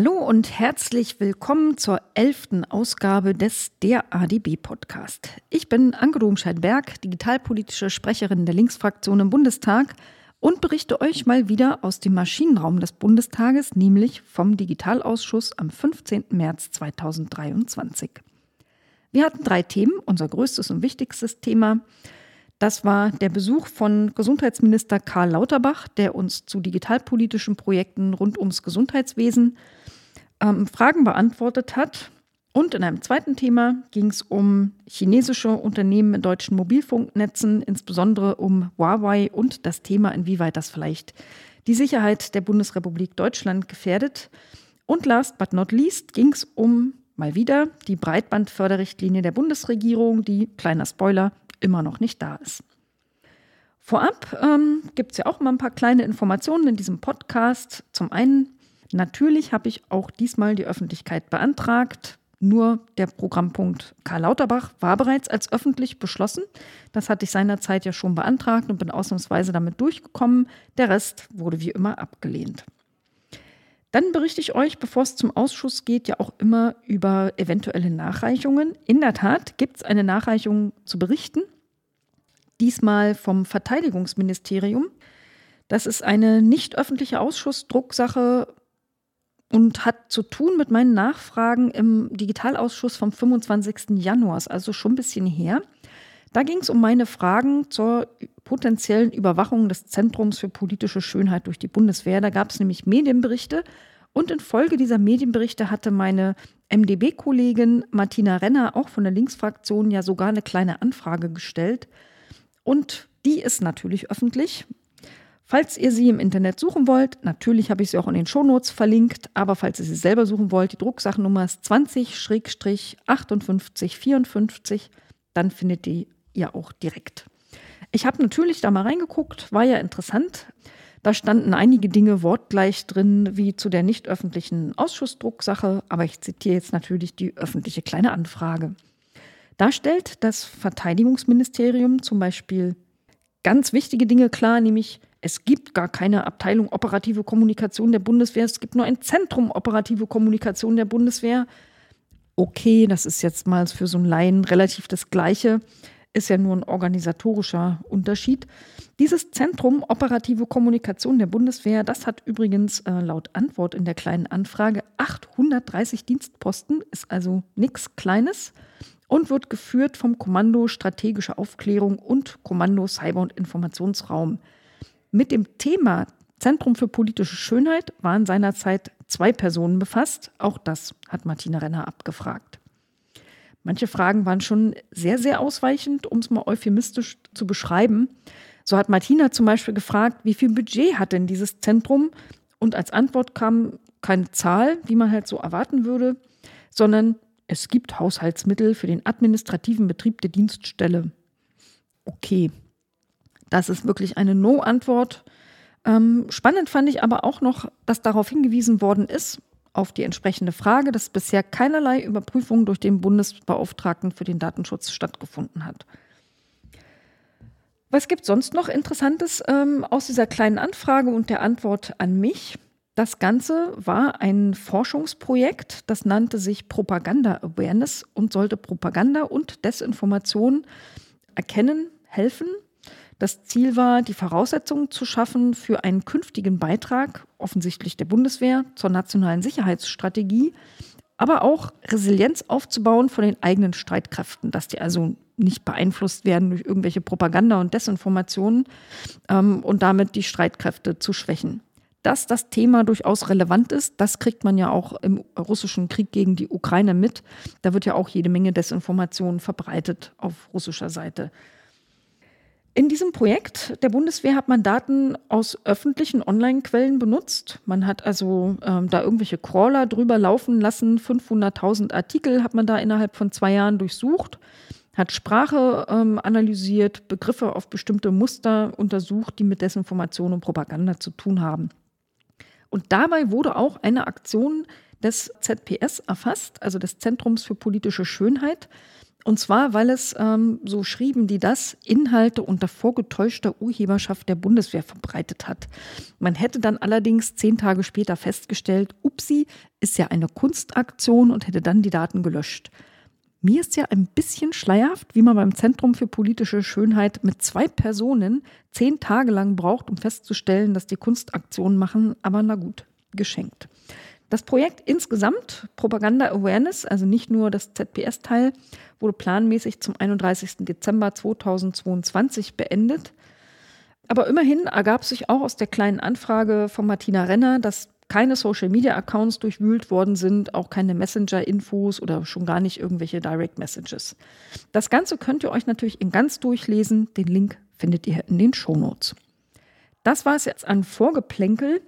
Hallo und herzlich willkommen zur elften Ausgabe des Der ADB Podcast. Ich bin Anke Domscheit-Berg, digitalpolitische Sprecherin der Linksfraktion im Bundestag und berichte euch mal wieder aus dem Maschinenraum des Bundestages, nämlich vom Digitalausschuss am 15. März 2023. Wir hatten drei Themen. Unser größtes und wichtigstes Thema das war der Besuch von Gesundheitsminister Karl Lauterbach, der uns zu digitalpolitischen Projekten rund ums Gesundheitswesen ähm, Fragen beantwortet hat. Und in einem zweiten Thema ging es um chinesische Unternehmen in deutschen Mobilfunknetzen, insbesondere um Huawei und das Thema, inwieweit das vielleicht die Sicherheit der Bundesrepublik Deutschland gefährdet. Und last but not least ging es um mal wieder die Breitbandförderrichtlinie der Bundesregierung, die, kleiner Spoiler, immer noch nicht da ist. Vorab ähm, gibt es ja auch mal ein paar kleine Informationen in diesem Podcast. Zum einen, natürlich habe ich auch diesmal die Öffentlichkeit beantragt. Nur der Programmpunkt Karl Lauterbach war bereits als öffentlich beschlossen. Das hatte ich seinerzeit ja schon beantragt und bin ausnahmsweise damit durchgekommen. Der Rest wurde wie immer abgelehnt. Dann berichte ich euch, bevor es zum Ausschuss geht, ja auch immer über eventuelle Nachreichungen. In der Tat gibt es eine Nachreichung zu berichten, diesmal vom Verteidigungsministerium. Das ist eine nicht öffentliche Ausschussdrucksache und hat zu tun mit meinen Nachfragen im Digitalausschuss vom 25. Januar, also schon ein bisschen her. Da ging es um meine Fragen zur potenziellen Überwachung des Zentrums für politische Schönheit durch die Bundeswehr. Da gab es nämlich Medienberichte und infolge dieser Medienberichte hatte meine MdB-Kollegin Martina Renner auch von der Linksfraktion ja sogar eine kleine Anfrage gestellt. Und die ist natürlich öffentlich. Falls ihr sie im Internet suchen wollt, natürlich habe ich sie auch in den Shownotes verlinkt, aber falls ihr sie selber suchen wollt, die Drucksachennummer ist 20-5854, dann findet ihr ihr auch direkt. Ich habe natürlich da mal reingeguckt, war ja interessant. Da standen einige Dinge wortgleich drin, wie zu der nicht öffentlichen Ausschussdrucksache, aber ich zitiere jetzt natürlich die öffentliche kleine Anfrage. Da stellt das Verteidigungsministerium zum Beispiel ganz wichtige Dinge klar, nämlich es gibt gar keine Abteilung operative Kommunikation der Bundeswehr, es gibt nur ein Zentrum operative Kommunikation der Bundeswehr. Okay, das ist jetzt mal für so einen Laien relativ das Gleiche ist ja nur ein organisatorischer Unterschied. Dieses Zentrum Operative Kommunikation der Bundeswehr, das hat übrigens äh, laut Antwort in der kleinen Anfrage 830 Dienstposten, ist also nichts Kleines und wird geführt vom Kommando Strategische Aufklärung und Kommando Cyber- und Informationsraum. Mit dem Thema Zentrum für politische Schönheit waren seinerzeit zwei Personen befasst. Auch das hat Martina Renner abgefragt. Manche Fragen waren schon sehr, sehr ausweichend, um es mal euphemistisch zu beschreiben. So hat Martina zum Beispiel gefragt, wie viel Budget hat denn dieses Zentrum? Und als Antwort kam keine Zahl, wie man halt so erwarten würde, sondern es gibt Haushaltsmittel für den administrativen Betrieb der Dienststelle. Okay, das ist wirklich eine No-Antwort. Ähm, spannend fand ich aber auch noch, dass darauf hingewiesen worden ist, auf die entsprechende Frage, dass bisher keinerlei Überprüfung durch den Bundesbeauftragten für den Datenschutz stattgefunden hat. Was gibt sonst noch Interessantes ähm, aus dieser kleinen Anfrage und der Antwort an mich? Das Ganze war ein Forschungsprojekt, das nannte sich Propaganda Awareness und sollte Propaganda und Desinformation erkennen, helfen das Ziel war, die Voraussetzungen zu schaffen für einen künftigen Beitrag, offensichtlich der Bundeswehr, zur nationalen Sicherheitsstrategie, aber auch Resilienz aufzubauen von den eigenen Streitkräften, dass die also nicht beeinflusst werden durch irgendwelche Propaganda und Desinformationen ähm, und damit die Streitkräfte zu schwächen. Dass das Thema durchaus relevant ist, das kriegt man ja auch im russischen Krieg gegen die Ukraine mit. Da wird ja auch jede Menge Desinformation verbreitet auf russischer Seite. In diesem Projekt der Bundeswehr hat man Daten aus öffentlichen Online-Quellen benutzt. Man hat also ähm, da irgendwelche Crawler drüber laufen lassen. 500.000 Artikel hat man da innerhalb von zwei Jahren durchsucht, hat Sprache ähm, analysiert, Begriffe auf bestimmte Muster untersucht, die mit Desinformation und Propaganda zu tun haben. Und dabei wurde auch eine Aktion des ZPS erfasst, also des Zentrums für politische Schönheit. Und zwar, weil es, ähm, so schrieben die das, Inhalte unter vorgetäuschter Urheberschaft der Bundeswehr verbreitet hat. Man hätte dann allerdings zehn Tage später festgestellt, upsi, ist ja eine Kunstaktion und hätte dann die Daten gelöscht. Mir ist ja ein bisschen schleierhaft, wie man beim Zentrum für politische Schönheit mit zwei Personen zehn Tage lang braucht, um festzustellen, dass die Kunstaktionen machen, aber na gut, geschenkt. Das Projekt insgesamt, Propaganda Awareness, also nicht nur das ZPS-Teil, wurde planmäßig zum 31. Dezember 2022 beendet. Aber immerhin ergab sich auch aus der kleinen Anfrage von Martina Renner, dass keine Social-Media-Accounts durchwühlt worden sind, auch keine Messenger-Infos oder schon gar nicht irgendwelche Direct-Messages. Das Ganze könnt ihr euch natürlich in ganz durchlesen. Den Link findet ihr in den Shownotes. Das war es jetzt an Vorgeplänkel.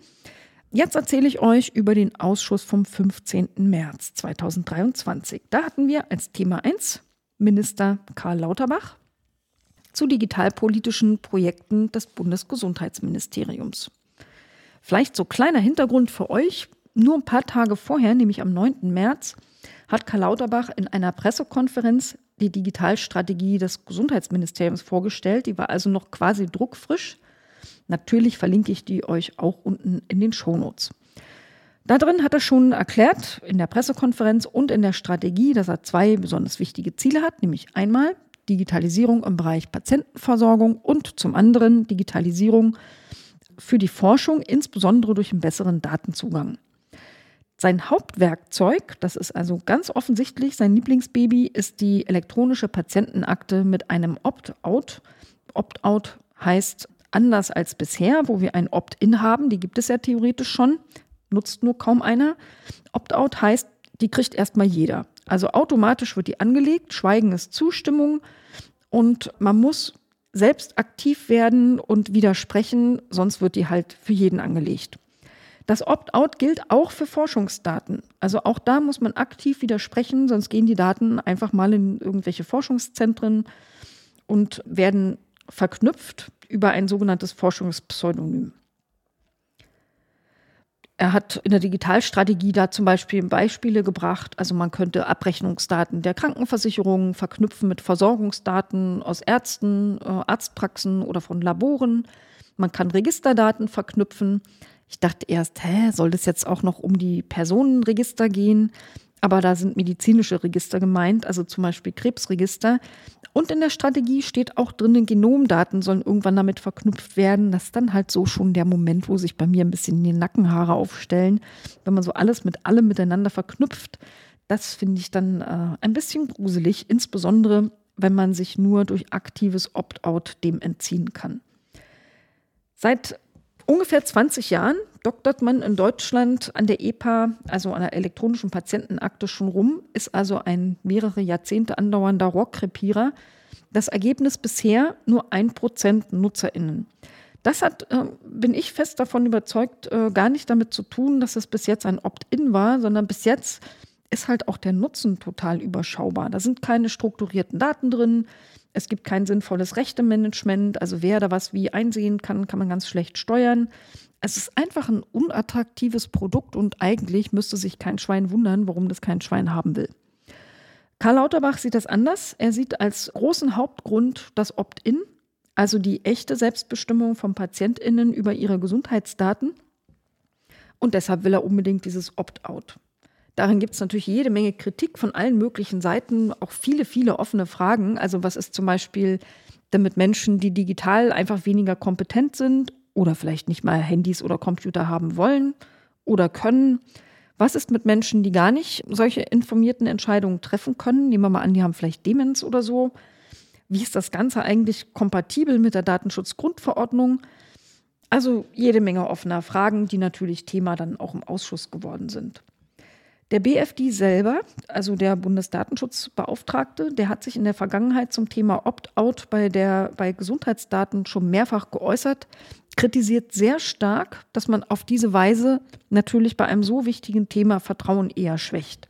Jetzt erzähle ich euch über den Ausschuss vom 15. März 2023. Da hatten wir als Thema 1 Minister Karl Lauterbach zu digitalpolitischen Projekten des Bundesgesundheitsministeriums. Vielleicht so kleiner Hintergrund für euch. Nur ein paar Tage vorher, nämlich am 9. März, hat Karl Lauterbach in einer Pressekonferenz die Digitalstrategie des Gesundheitsministeriums vorgestellt. Die war also noch quasi druckfrisch. Natürlich verlinke ich die euch auch unten in den Shownotes. Da drin hat er schon erklärt, in der Pressekonferenz und in der Strategie, dass er zwei besonders wichtige Ziele hat, nämlich einmal Digitalisierung im Bereich Patientenversorgung und zum anderen Digitalisierung für die Forschung, insbesondere durch einen besseren Datenzugang. Sein Hauptwerkzeug, das ist also ganz offensichtlich sein Lieblingsbaby, ist die elektronische Patientenakte mit einem Opt-out. Opt-out heißt, anders als bisher, wo wir ein Opt-in haben, die gibt es ja theoretisch schon, nutzt nur kaum einer. Opt-out heißt, die kriegt erstmal jeder. Also automatisch wird die angelegt, Schweigen ist Zustimmung und man muss selbst aktiv werden und widersprechen, sonst wird die halt für jeden angelegt. Das Opt-out gilt auch für Forschungsdaten. Also auch da muss man aktiv widersprechen, sonst gehen die Daten einfach mal in irgendwelche Forschungszentren und werden verknüpft über ein sogenanntes Forschungspseudonym. Er hat in der Digitalstrategie da zum Beispiel Beispiele gebracht. Also man könnte Abrechnungsdaten der Krankenversicherung verknüpfen mit Versorgungsdaten aus Ärzten, äh, Arztpraxen oder von Laboren. Man kann Registerdaten verknüpfen. Ich dachte erst, hä, soll das jetzt auch noch um die Personenregister gehen? Aber da sind medizinische Register gemeint, also zum Beispiel Krebsregister. Und in der Strategie steht auch drin, Genomdaten sollen irgendwann damit verknüpft werden. Das ist dann halt so schon der Moment, wo sich bei mir ein bisschen die Nackenhaare aufstellen, wenn man so alles mit allem miteinander verknüpft. Das finde ich dann äh, ein bisschen gruselig, insbesondere wenn man sich nur durch aktives Opt-out dem entziehen kann. Seit ungefähr 20 Jahren doktert man in Deutschland an der EPA, also an der elektronischen Patientenakte, schon rum, ist also ein mehrere Jahrzehnte andauernder Rohrkrepierer. Das Ergebnis bisher nur ein Prozent NutzerInnen. Das hat, äh, bin ich fest davon überzeugt, äh, gar nicht damit zu tun, dass es bis jetzt ein Opt-in war, sondern bis jetzt ist halt auch der Nutzen total überschaubar. Da sind keine strukturierten Daten drin. Es gibt kein sinnvolles Rechtemanagement. Also wer da was wie einsehen kann, kann man ganz schlecht steuern. Es ist einfach ein unattraktives Produkt und eigentlich müsste sich kein Schwein wundern, warum das kein Schwein haben will. Karl Lauterbach sieht das anders. Er sieht als großen Hauptgrund das Opt-in, also die echte Selbstbestimmung von PatientInnen über ihre Gesundheitsdaten. Und deshalb will er unbedingt dieses Opt-out. Darin gibt es natürlich jede Menge Kritik von allen möglichen Seiten, auch viele, viele offene Fragen. Also was ist zum Beispiel damit Menschen, die digital einfach weniger kompetent sind oder vielleicht nicht mal Handys oder Computer haben wollen oder können. Was ist mit Menschen, die gar nicht solche informierten Entscheidungen treffen können? Nehmen wir mal an, die haben vielleicht Demenz oder so. Wie ist das Ganze eigentlich kompatibel mit der Datenschutzgrundverordnung? Also jede Menge offener Fragen, die natürlich Thema dann auch im Ausschuss geworden sind. Der BFD selber, also der Bundesdatenschutzbeauftragte, der hat sich in der Vergangenheit zum Thema Opt-out bei, bei Gesundheitsdaten schon mehrfach geäußert, kritisiert sehr stark, dass man auf diese Weise natürlich bei einem so wichtigen Thema Vertrauen eher schwächt.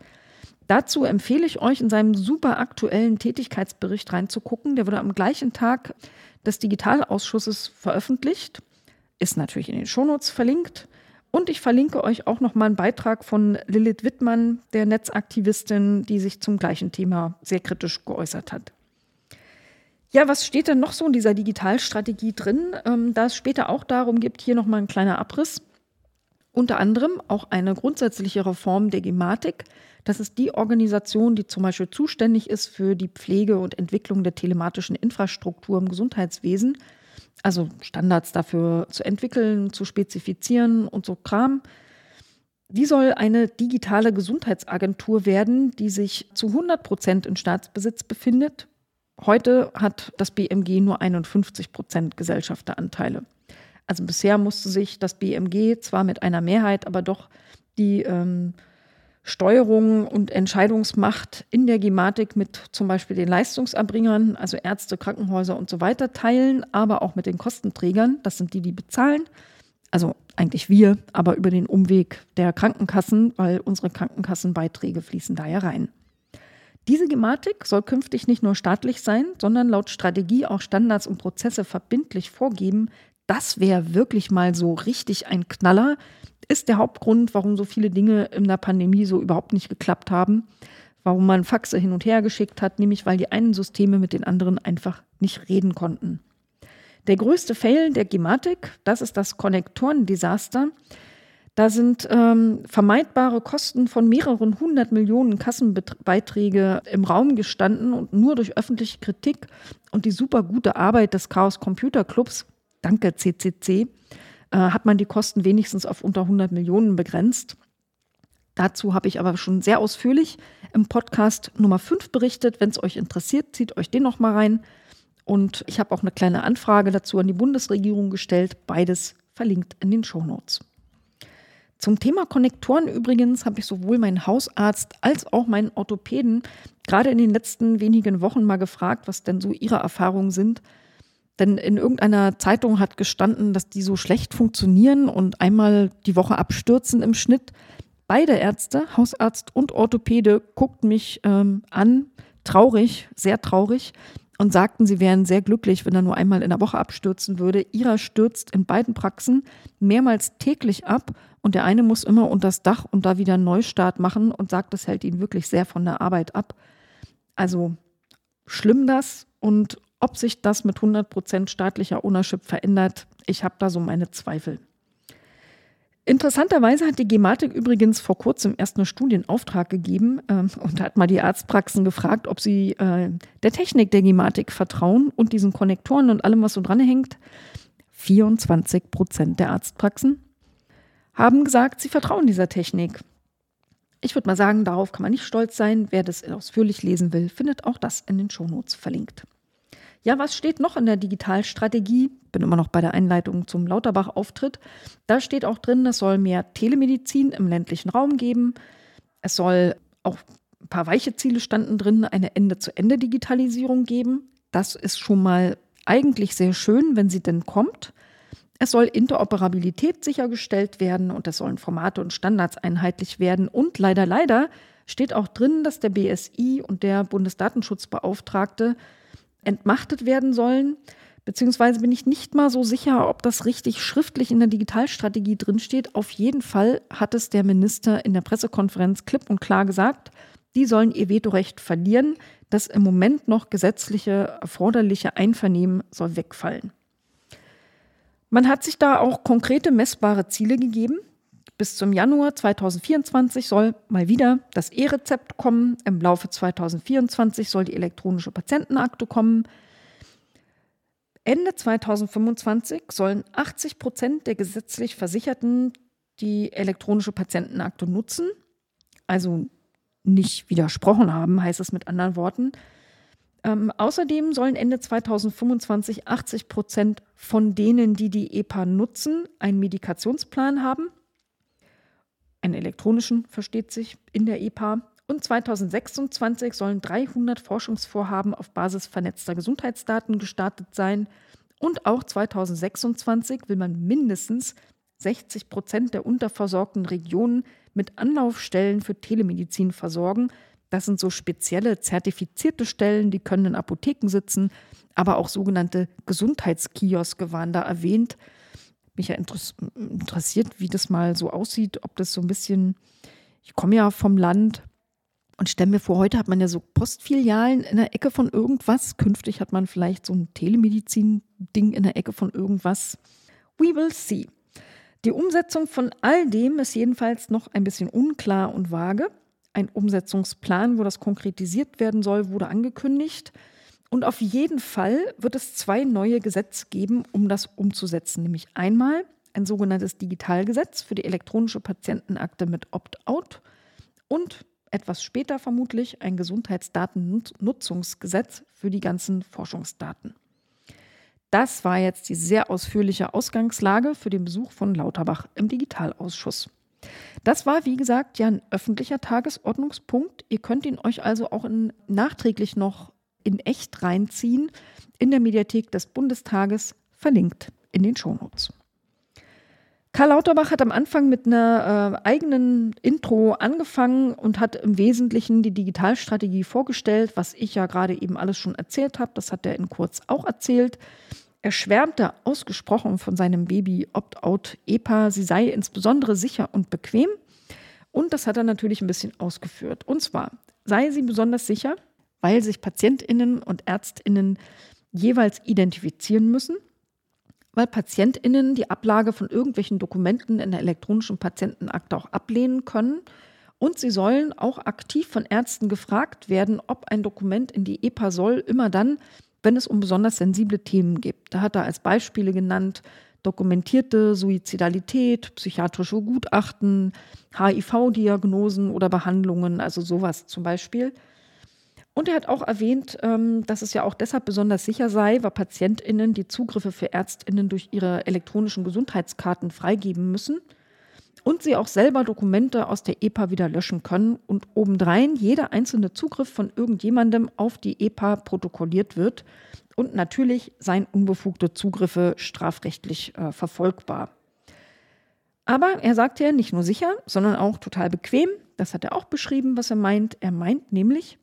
Dazu empfehle ich euch in seinem super aktuellen Tätigkeitsbericht reinzugucken. Der wurde am gleichen Tag des Digitalausschusses veröffentlicht, ist natürlich in den Shownotes verlinkt. Und ich verlinke euch auch noch mal einen Beitrag von Lilith Wittmann, der Netzaktivistin, die sich zum gleichen Thema sehr kritisch geäußert hat. Ja, was steht denn noch so in dieser Digitalstrategie drin? Ähm, da es später auch darum gibt, hier noch mal ein kleiner Abriss. Unter anderem auch eine grundsätzliche Reform der Gematik. Das ist die Organisation, die zum Beispiel zuständig ist für die Pflege und Entwicklung der telematischen Infrastruktur im Gesundheitswesen also Standards dafür zu entwickeln, zu spezifizieren und so Kram. Die soll eine digitale Gesundheitsagentur werden, die sich zu 100 Prozent in Staatsbesitz befindet. Heute hat das BMG nur 51 Prozent Gesellschafteranteile. Also bisher musste sich das BMG zwar mit einer Mehrheit, aber doch die ähm, Steuerung und Entscheidungsmacht in der Gematik mit zum Beispiel den Leistungserbringern, also Ärzte, Krankenhäuser und so weiter teilen, aber auch mit den Kostenträgern. Das sind die, die bezahlen. Also eigentlich wir, aber über den Umweg der Krankenkassen, weil unsere Krankenkassenbeiträge fließen da ja rein. Diese Gematik soll künftig nicht nur staatlich sein, sondern laut Strategie auch Standards und Prozesse verbindlich vorgeben. Das wäre wirklich mal so richtig ein Knaller, ist der Hauptgrund, warum so viele Dinge in der Pandemie so überhaupt nicht geklappt haben, warum man Faxe hin und her geschickt hat, nämlich weil die einen Systeme mit den anderen einfach nicht reden konnten. Der größte Fail der Gematik, das ist das Konnektorendesaster. Da sind ähm, vermeidbare Kosten von mehreren hundert Millionen Kassenbeiträge im Raum gestanden und nur durch öffentliche Kritik und die super gute Arbeit des Chaos Computer Clubs, danke CCC, äh, hat man die Kosten wenigstens auf unter 100 Millionen begrenzt. Dazu habe ich aber schon sehr ausführlich im Podcast Nummer 5 berichtet. Wenn es euch interessiert, zieht euch den noch mal rein. Und ich habe auch eine kleine Anfrage dazu an die Bundesregierung gestellt. Beides verlinkt in den Shownotes. Zum Thema Konnektoren übrigens habe ich sowohl meinen Hausarzt als auch meinen Orthopäden gerade in den letzten wenigen Wochen mal gefragt, was denn so ihre Erfahrungen sind denn in irgendeiner Zeitung hat gestanden, dass die so schlecht funktionieren und einmal die Woche abstürzen im Schnitt. Beide Ärzte, Hausarzt und Orthopäde, guckten mich ähm, an, traurig, sehr traurig, und sagten, sie wären sehr glücklich, wenn er nur einmal in der Woche abstürzen würde. Ihrer stürzt in beiden Praxen mehrmals täglich ab und der eine muss immer unter das Dach und da wieder einen Neustart machen und sagt, das hält ihn wirklich sehr von der Arbeit ab. Also schlimm das und ob sich das mit 100% staatlicher Ownership verändert, ich habe da so meine Zweifel. Interessanterweise hat die Gematik übrigens vor kurzem erst eine Studie in Auftrag gegeben äh, und hat mal die Arztpraxen gefragt, ob sie äh, der Technik der Gematik vertrauen und diesen Konnektoren und allem, was so dranhängt. 24 Prozent der Arztpraxen haben gesagt, sie vertrauen dieser Technik. Ich würde mal sagen, darauf kann man nicht stolz sein. Wer das ausführlich lesen will, findet auch das in den Shownotes verlinkt. Ja, was steht noch in der Digitalstrategie? Bin immer noch bei der Einleitung zum Lauterbach-Auftritt. Da steht auch drin, es soll mehr Telemedizin im ländlichen Raum geben. Es soll auch ein paar weiche Ziele standen drin, eine Ende-zu-Ende-Digitalisierung geben. Das ist schon mal eigentlich sehr schön, wenn sie denn kommt. Es soll Interoperabilität sichergestellt werden und es sollen Formate und Standards einheitlich werden. Und leider, leider steht auch drin, dass der BSI und der Bundesdatenschutzbeauftragte entmachtet werden sollen. Beziehungsweise bin ich nicht mal so sicher, ob das richtig schriftlich in der Digitalstrategie drinsteht. Auf jeden Fall hat es der Minister in der Pressekonferenz klipp und klar gesagt, die sollen ihr Vetorecht verlieren. Das im Moment noch gesetzliche erforderliche Einvernehmen soll wegfallen. Man hat sich da auch konkrete messbare Ziele gegeben. Bis zum Januar 2024 soll mal wieder das E-Rezept kommen. Im Laufe 2024 soll die elektronische Patientenakte kommen. Ende 2025 sollen 80 Prozent der gesetzlich Versicherten die elektronische Patientenakte nutzen. Also nicht widersprochen haben, heißt es mit anderen Worten. Ähm, außerdem sollen Ende 2025 80 Prozent von denen, die die EPA nutzen, einen Medikationsplan haben einen elektronischen, versteht sich, in der EPA. Und 2026 sollen 300 Forschungsvorhaben auf Basis vernetzter Gesundheitsdaten gestartet sein. Und auch 2026 will man mindestens 60 Prozent der unterversorgten Regionen mit Anlaufstellen für Telemedizin versorgen. Das sind so spezielle zertifizierte Stellen, die können in Apotheken sitzen, aber auch sogenannte Gesundheitskioske waren da erwähnt. Mich ja interessiert, wie das mal so aussieht, ob das so ein bisschen, ich komme ja vom Land und stelle mir vor, heute hat man ja so Postfilialen in der Ecke von irgendwas. Künftig hat man vielleicht so ein Telemedizin-Ding in der Ecke von irgendwas. We will see. Die Umsetzung von all dem ist jedenfalls noch ein bisschen unklar und vage. Ein Umsetzungsplan, wo das konkretisiert werden soll, wurde angekündigt. Und auf jeden Fall wird es zwei neue Gesetze geben, um das umzusetzen. Nämlich einmal ein sogenanntes Digitalgesetz für die elektronische Patientenakte mit Opt-out und etwas später vermutlich ein Gesundheitsdatennutzungsgesetz für die ganzen Forschungsdaten. Das war jetzt die sehr ausführliche Ausgangslage für den Besuch von Lauterbach im Digitalausschuss. Das war, wie gesagt, ja ein öffentlicher Tagesordnungspunkt. Ihr könnt ihn euch also auch in, nachträglich noch in echt reinziehen in der Mediathek des Bundestages, verlinkt in den Shownotes. Karl Lauterbach hat am Anfang mit einer äh, eigenen Intro angefangen und hat im Wesentlichen die Digitalstrategie vorgestellt, was ich ja gerade eben alles schon erzählt habe. Das hat er in kurz auch erzählt. Er schwärmte ausgesprochen von seinem Baby Opt-out EPA. Sie sei insbesondere sicher und bequem. Und das hat er natürlich ein bisschen ausgeführt. Und zwar sei sie besonders sicher, weil sich PatientInnen und ÄrztInnen jeweils identifizieren müssen weil PatientInnen die Ablage von irgendwelchen Dokumenten in der elektronischen Patientenakte auch ablehnen können. Und sie sollen auch aktiv von Ärzten gefragt werden, ob ein Dokument in die EPA soll, immer dann, wenn es um besonders sensible Themen geht. Da hat er als Beispiele genannt, dokumentierte Suizidalität, psychiatrische Gutachten, HIV-Diagnosen oder Behandlungen, also sowas zum Beispiel. Und er hat auch erwähnt, ähm, dass es ja auch deshalb besonders sicher sei, weil PatientInnen die Zugriffe für ÄrztInnen durch ihre elektronischen Gesundheitskarten freigeben müssen und sie auch selber Dokumente aus der EPA wieder löschen können und obendrein jeder einzelne Zugriff von irgendjemandem auf die EPA protokolliert wird und natürlich seien unbefugte Zugriffe strafrechtlich äh, verfolgbar. Aber er sagt ja nicht nur sicher, sondern auch total bequem. Das hat er auch beschrieben, was er meint. Er meint nämlich,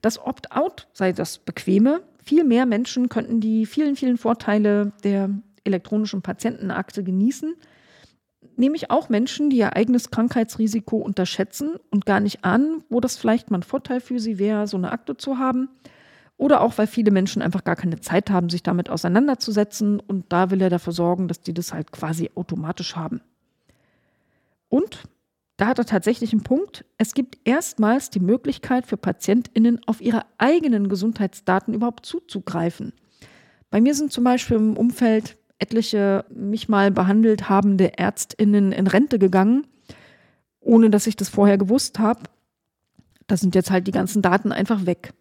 das Opt-out sei das Bequeme. Viel mehr Menschen könnten die vielen, vielen Vorteile der elektronischen Patientenakte genießen. Nämlich auch Menschen, die ihr eigenes Krankheitsrisiko unterschätzen und gar nicht ahnen, wo das vielleicht mal ein Vorteil für sie wäre, so eine Akte zu haben. Oder auch, weil viele Menschen einfach gar keine Zeit haben, sich damit auseinanderzusetzen. Und da will er dafür sorgen, dass die das halt quasi automatisch haben. Und da hat er tatsächlich einen Punkt. Es gibt erstmals die Möglichkeit für PatientInnen auf ihre eigenen Gesundheitsdaten überhaupt zuzugreifen. Bei mir sind zum Beispiel im Umfeld etliche mich mal behandelt habende ÄrztInnen in Rente gegangen, ohne dass ich das vorher gewusst habe. Da sind jetzt halt die ganzen Daten einfach weg.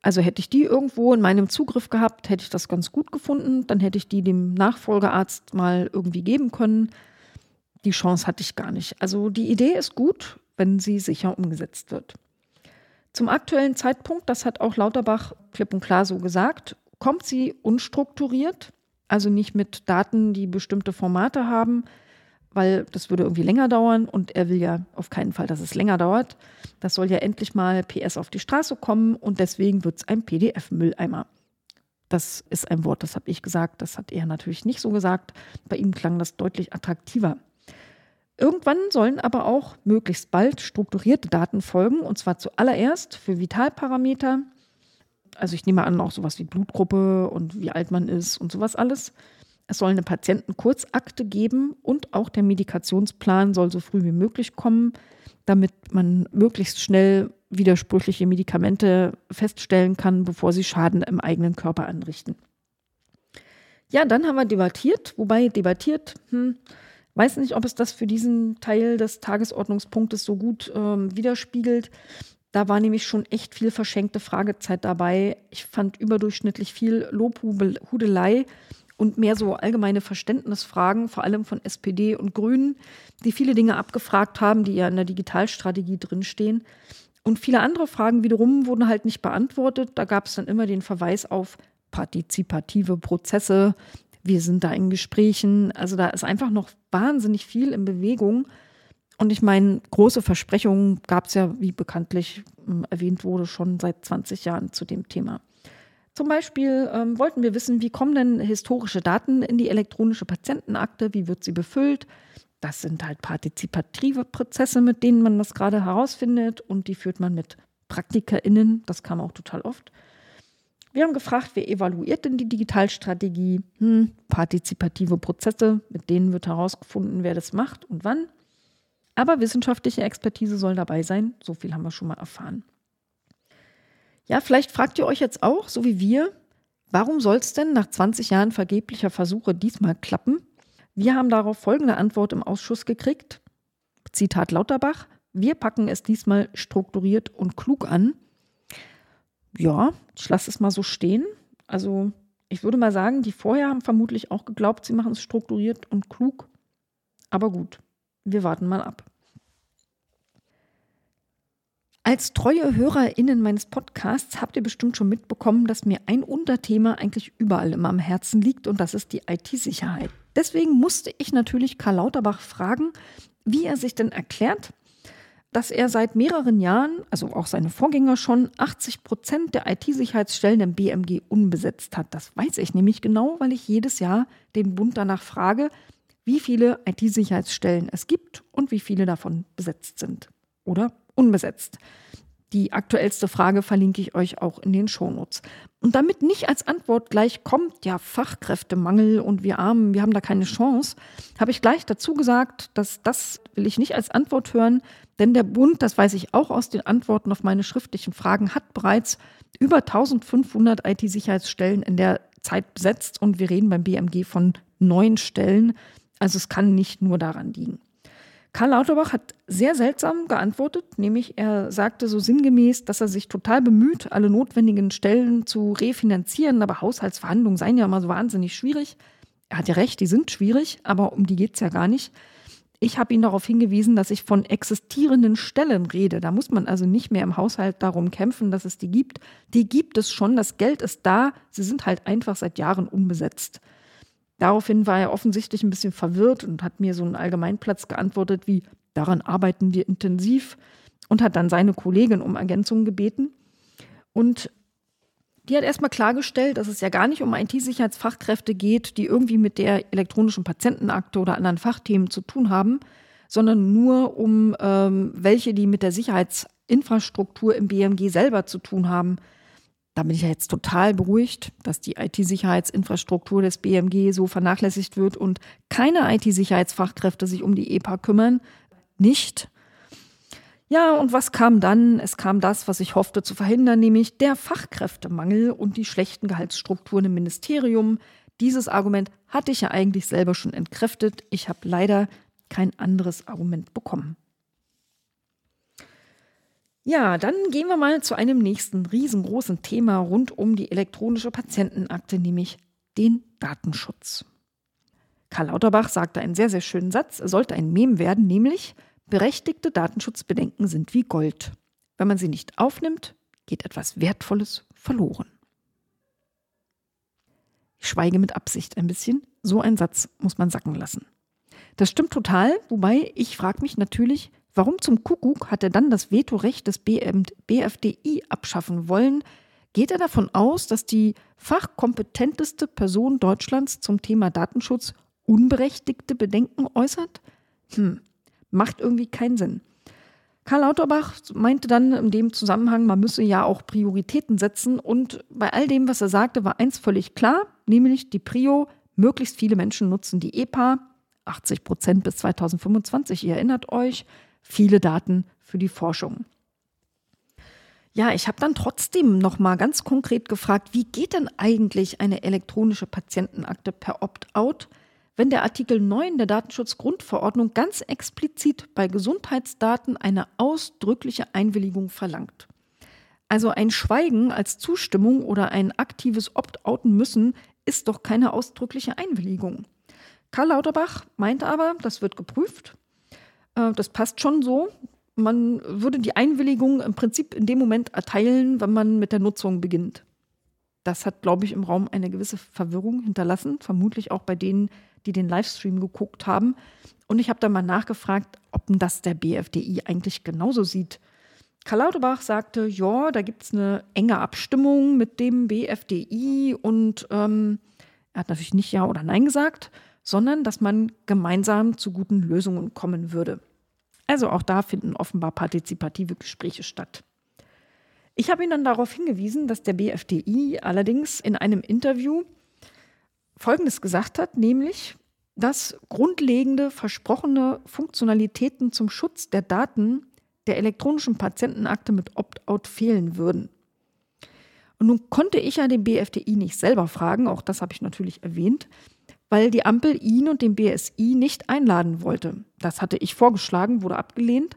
Also hätte ich die irgendwo in meinem Zugriff gehabt, hätte ich das ganz gut gefunden. Dann hätte ich die dem Nachfolgearzt mal irgendwie geben können die Chance hatte ich gar nicht. Also die Idee ist gut, wenn sie sicher umgesetzt wird. Zum aktuellen Zeitpunkt, das hat auch Lauterbach klipp und klar so gesagt, kommt sie unstrukturiert, also nicht mit Daten, die bestimmte Formate haben, weil das würde irgendwie länger dauern und er will ja auf keinen Fall, dass es länger dauert. Das soll ja endlich mal PS auf die Straße kommen und deswegen wird es ein PDF-Mülleimer. Das ist ein Wort, das habe ich gesagt, das hat er natürlich nicht so gesagt. Bei ihm klang das deutlich attraktiver. Irgendwann sollen aber auch möglichst bald strukturierte Daten folgen, und zwar zuallererst für Vitalparameter. Also ich nehme an, auch sowas wie Blutgruppe und wie alt man ist und sowas alles. Es soll eine Patientenkurzakte geben und auch der Medikationsplan soll so früh wie möglich kommen, damit man möglichst schnell widersprüchliche Medikamente feststellen kann, bevor sie Schaden im eigenen Körper anrichten. Ja, dann haben wir debattiert, wobei debattiert, hm, Weiß nicht, ob es das für diesen Teil des Tagesordnungspunktes so gut ähm, widerspiegelt. Da war nämlich schon echt viel verschenkte Fragezeit dabei. Ich fand überdurchschnittlich viel Lobhudelei und mehr so allgemeine Verständnisfragen, vor allem von SPD und Grünen, die viele Dinge abgefragt haben, die ja in der Digitalstrategie drinstehen. Und viele andere Fragen wiederum wurden halt nicht beantwortet. Da gab es dann immer den Verweis auf partizipative Prozesse, wir sind da in Gesprächen. Also da ist einfach noch wahnsinnig viel in Bewegung. Und ich meine, große Versprechungen gab es ja, wie bekanntlich hm, erwähnt wurde, schon seit 20 Jahren zu dem Thema. Zum Beispiel ähm, wollten wir wissen, wie kommen denn historische Daten in die elektronische Patientenakte, wie wird sie befüllt. Das sind halt partizipative Prozesse, mit denen man das gerade herausfindet und die führt man mit PraktikerInnen, das kam auch total oft. Wir haben gefragt, wer evaluiert denn die Digitalstrategie? Hm, partizipative Prozesse, mit denen wird herausgefunden, wer das macht und wann. Aber wissenschaftliche Expertise soll dabei sein, so viel haben wir schon mal erfahren. Ja, vielleicht fragt ihr euch jetzt auch, so wie wir, warum soll es denn nach 20 Jahren vergeblicher Versuche diesmal klappen? Wir haben darauf folgende Antwort im Ausschuss gekriegt. Zitat Lauterbach. Wir packen es diesmal strukturiert und klug an. Ja, ich lasse es mal so stehen. Also ich würde mal sagen, die vorher haben vermutlich auch geglaubt, sie machen es strukturiert und klug. Aber gut, wir warten mal ab. Als treue HörerInnen meines Podcasts habt ihr bestimmt schon mitbekommen, dass mir ein Unterthema eigentlich überall immer am Herzen liegt und das ist die IT-Sicherheit. Deswegen musste ich natürlich Karl Lauterbach fragen, wie er sich denn erklärt, dass er seit mehreren Jahren, also auch seine Vorgänger schon, 80 Prozent der IT-Sicherheitsstellen im BMG unbesetzt hat. Das weiß ich nämlich genau, weil ich jedes Jahr den Bund danach frage, wie viele IT-Sicherheitsstellen es gibt und wie viele davon besetzt sind oder unbesetzt. Die aktuellste Frage verlinke ich euch auch in den Shownotes. Und damit nicht als Antwort gleich kommt, ja, Fachkräftemangel und wir Armen, wir haben da keine Chance, habe ich gleich dazu gesagt, dass das will ich nicht als Antwort hören, denn der Bund, das weiß ich auch aus den Antworten auf meine schriftlichen Fragen, hat bereits über 1500 IT-Sicherheitsstellen in der Zeit besetzt und wir reden beim BMG von neun Stellen. Also es kann nicht nur daran liegen. Karl Lauterbach hat sehr seltsam geantwortet, nämlich er sagte so sinngemäß, dass er sich total bemüht, alle notwendigen Stellen zu refinanzieren, aber Haushaltsverhandlungen seien ja immer so wahnsinnig schwierig. Er hat ja recht, die sind schwierig, aber um die geht es ja gar nicht. Ich habe ihn darauf hingewiesen, dass ich von existierenden Stellen rede. Da muss man also nicht mehr im Haushalt darum kämpfen, dass es die gibt. Die gibt es schon, das Geld ist da, sie sind halt einfach seit Jahren unbesetzt. Daraufhin war er offensichtlich ein bisschen verwirrt und hat mir so einen Allgemeinplatz geantwortet wie, daran arbeiten wir intensiv und hat dann seine Kollegin um Ergänzungen gebeten. Und die hat erstmal klargestellt, dass es ja gar nicht um IT-Sicherheitsfachkräfte geht, die irgendwie mit der elektronischen Patientenakte oder anderen Fachthemen zu tun haben, sondern nur um ähm, welche, die mit der Sicherheitsinfrastruktur im BMG selber zu tun haben. Da bin ich ja jetzt total beruhigt, dass die IT-Sicherheitsinfrastruktur des BMG so vernachlässigt wird und keine IT-Sicherheitsfachkräfte sich um die EPA kümmern. Nicht. Ja, und was kam dann? Es kam das, was ich hoffte zu verhindern, nämlich der Fachkräftemangel und die schlechten Gehaltsstrukturen im Ministerium. Dieses Argument hatte ich ja eigentlich selber schon entkräftet. Ich habe leider kein anderes Argument bekommen. Ja, dann gehen wir mal zu einem nächsten riesengroßen Thema rund um die elektronische Patientenakte, nämlich den Datenschutz. Karl Lauterbach sagte einen sehr, sehr schönen Satz, er sollte ein Mem werden, nämlich berechtigte Datenschutzbedenken sind wie Gold. Wenn man sie nicht aufnimmt, geht etwas Wertvolles verloren. Ich schweige mit Absicht ein bisschen. So ein Satz muss man sacken lassen. Das stimmt total, wobei ich frage mich natürlich, Warum zum Kuckuck hat er dann das Vetorecht des BFDI abschaffen wollen? Geht er davon aus, dass die fachkompetenteste Person Deutschlands zum Thema Datenschutz unberechtigte Bedenken äußert? Hm, macht irgendwie keinen Sinn. Karl Lauterbach meinte dann in dem Zusammenhang, man müsse ja auch Prioritäten setzen. Und bei all dem, was er sagte, war eins völlig klar, nämlich die Prio, möglichst viele Menschen nutzen die EPA, 80 Prozent bis 2025, ihr erinnert euch viele Daten für die Forschung. Ja, ich habe dann trotzdem noch mal ganz konkret gefragt, wie geht denn eigentlich eine elektronische Patientenakte per Opt-out, wenn der Artikel 9 der Datenschutzgrundverordnung ganz explizit bei Gesundheitsdaten eine ausdrückliche Einwilligung verlangt? Also ein Schweigen als Zustimmung oder ein aktives Opt-outen müssen ist doch keine ausdrückliche Einwilligung. Karl Lauterbach meinte aber, das wird geprüft äh, das passt schon so. Man würde die Einwilligung im Prinzip in dem Moment erteilen, wenn man mit der Nutzung beginnt. Das hat, glaube ich, im Raum eine gewisse Verwirrung hinterlassen, vermutlich auch bei denen, die den Livestream geguckt haben. Und ich habe dann mal nachgefragt, ob das der BFDI eigentlich genauso sieht. Karl Lauterbach sagte, ja, da gibt es eine enge Abstimmung mit dem BFDI und ähm, er hat natürlich nicht Ja oder Nein gesagt, sondern dass man gemeinsam zu guten Lösungen kommen würde. Also auch da finden offenbar partizipative Gespräche statt. Ich habe ihn dann darauf hingewiesen, dass der BFDI allerdings in einem Interview Folgendes gesagt hat, nämlich, dass grundlegende versprochene Funktionalitäten zum Schutz der Daten der elektronischen Patientenakte mit Opt-out fehlen würden. Und nun konnte ich ja den BFDI nicht selber fragen, auch das habe ich natürlich erwähnt, weil die Ampel ihn und den BSI nicht einladen wollte. Das hatte ich vorgeschlagen, wurde abgelehnt.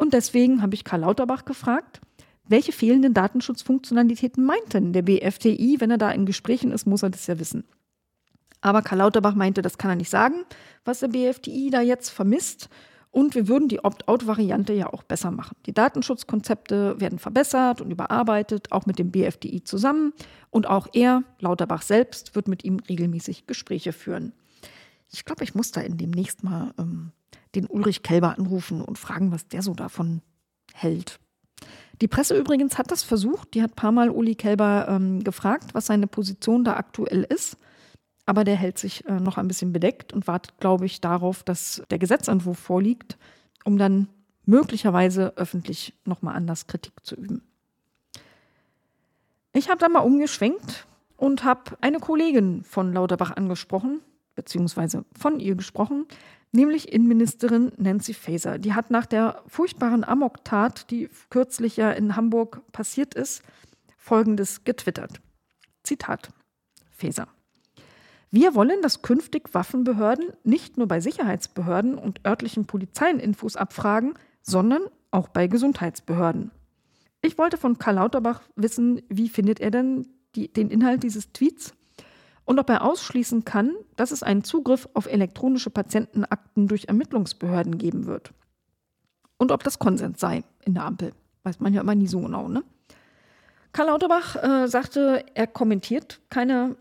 Und deswegen habe ich Karl Lauterbach gefragt, welche fehlenden Datenschutzfunktionalitäten meint denn der BFDI? Wenn er da in Gesprächen ist, muss er das ja wissen. Aber Karl Lauterbach meinte, das kann er nicht sagen, was der BFDI da jetzt vermisst. Und wir würden die Opt-out-Variante ja auch besser machen. Die Datenschutzkonzepte werden verbessert und überarbeitet, auch mit dem BFDI zusammen. Und auch er, Lauterbach selbst, wird mit ihm regelmäßig Gespräche führen. Ich glaube, ich muss da in demnächst mal ähm, den Ulrich Kelber anrufen und fragen, was der so davon hält. Die Presse übrigens hat das versucht. Die hat ein paar Mal Uli Kelber ähm, gefragt, was seine Position da aktuell ist. Aber der hält sich äh, noch ein bisschen bedeckt und wartet, glaube ich, darauf, dass der Gesetzentwurf vorliegt, um dann möglicherweise öffentlich nochmal anders Kritik zu üben. Ich habe dann mal umgeschwenkt und habe eine Kollegin von Lauterbach angesprochen, beziehungsweise von ihr gesprochen, nämlich Innenministerin Nancy Faeser. Die hat nach der furchtbaren Amok-Tat, die kürzlich ja in Hamburg passiert ist, Folgendes getwittert. Zitat Faeser. Wir wollen, dass künftig Waffenbehörden nicht nur bei Sicherheitsbehörden und örtlichen Polizeien Infos abfragen, sondern auch bei Gesundheitsbehörden. Ich wollte von Karl Lauterbach wissen, wie findet er denn die, den Inhalt dieses Tweets und ob er ausschließen kann, dass es einen Zugriff auf elektronische Patientenakten durch Ermittlungsbehörden geben wird. Und ob das Konsens sei in der Ampel. Weiß man ja immer nie so genau, ne? Karl Lauterbach äh, sagte, er kommentiert keine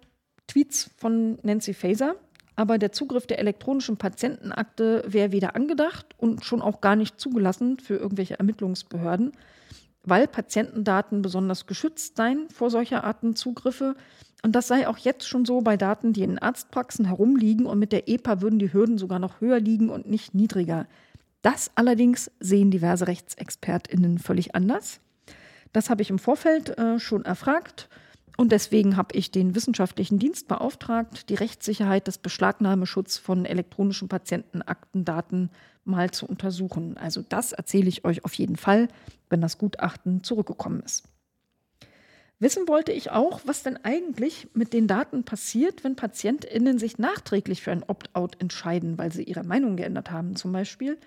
Tweets von Nancy Faeser, aber der Zugriff der elektronischen Patientenakte wäre weder angedacht und schon auch gar nicht zugelassen für irgendwelche Ermittlungsbehörden, weil Patientendaten besonders geschützt seien vor solcher Arten Zugriffe. Und das sei auch jetzt schon so bei Daten, die in Arztpraxen herumliegen und mit der EPA würden die Hürden sogar noch höher liegen und nicht niedriger. Das allerdings sehen diverse Rechtsexpertinnen völlig anders. Das habe ich im Vorfeld äh, schon erfragt und deswegen habe ich den wissenschaftlichen Dienst beauftragt, die Rechtssicherheit des Beschlagnahmeschutzes von elektronischen Patientenaktendaten mal zu untersuchen. Also das erzähle ich euch auf jeden Fall, wenn das Gutachten zurückgekommen ist. Wissen wollte ich auch, was denn eigentlich mit den Daten passiert, wenn PatientInnen sich nachträglich für ein Opt-out entscheiden, weil sie ihre Meinung geändert haben, zum Beispiel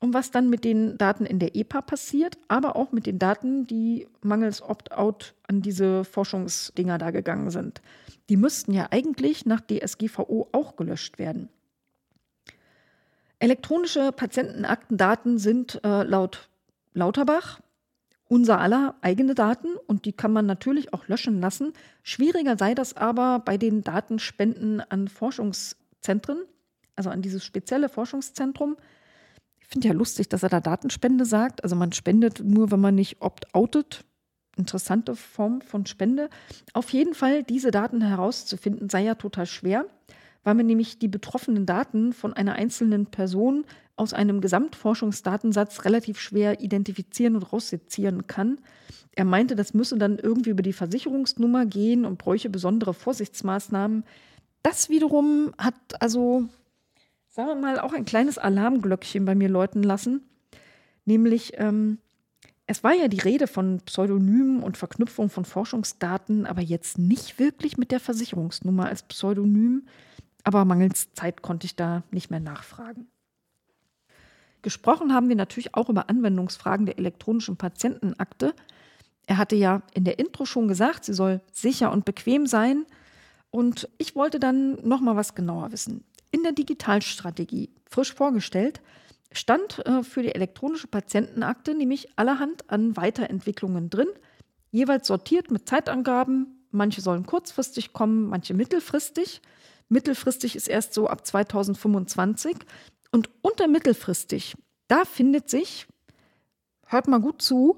und was dann mit den Daten in der EPA passiert, aber auch mit den Daten, die mangels Opt-out an diese Forschungsdinger da gegangen sind. Die müssten ja eigentlich nach DSGVO auch gelöscht werden. Elektronische Patientenaktendaten sind äh, laut Lauterbach unser aller eigene Daten und die kann man natürlich auch löschen lassen. Schwieriger sei das aber bei den Datenspenden an Forschungszentren, also an dieses spezielle Forschungszentrum. Ich finde ja lustig, dass er da Datenspende sagt. Also man spendet nur, wenn man nicht opt-outet. Interessante Form von Spende. Auf jeden Fall, diese Daten herauszufinden, sei ja total schwer, weil man nämlich die betroffenen Daten von einer einzelnen Person aus einem Gesamtforschungsdatensatz relativ schwer identifizieren und raussezieren kann. Er meinte, das müsse dann irgendwie über die Versicherungsnummer gehen und bräuche besondere Vorsichtsmaßnahmen. Das wiederum hat also sagen wir mal, auch ein kleines Alarmglöckchen bei mir läuten lassen. Nämlich, ähm, es war ja die Rede von Pseudonymen und Verknüpfung von Forschungsdaten, aber jetzt nicht wirklich mit der Versicherungsnummer als Pseudonym. Aber mangels Zeit konnte ich da nicht mehr nachfragen. Gesprochen haben wir natürlich auch über Anwendungsfragen der elektronischen Patientenakte. Er hatte ja in der Intro schon gesagt, sie soll sicher und bequem sein. Und ich wollte dann noch mal was genauer wissen in der Digitalstrategie frisch vorgestellt, stand äh, für die elektronische Patientenakte nämlich allerhand an Weiterentwicklungen drin, jeweils sortiert mit Zeitangaben. Manche sollen kurzfristig kommen, manche mittelfristig. Mittelfristig ist erst so ab 2025. Und unter mittelfristig, da findet sich, hört mal gut zu,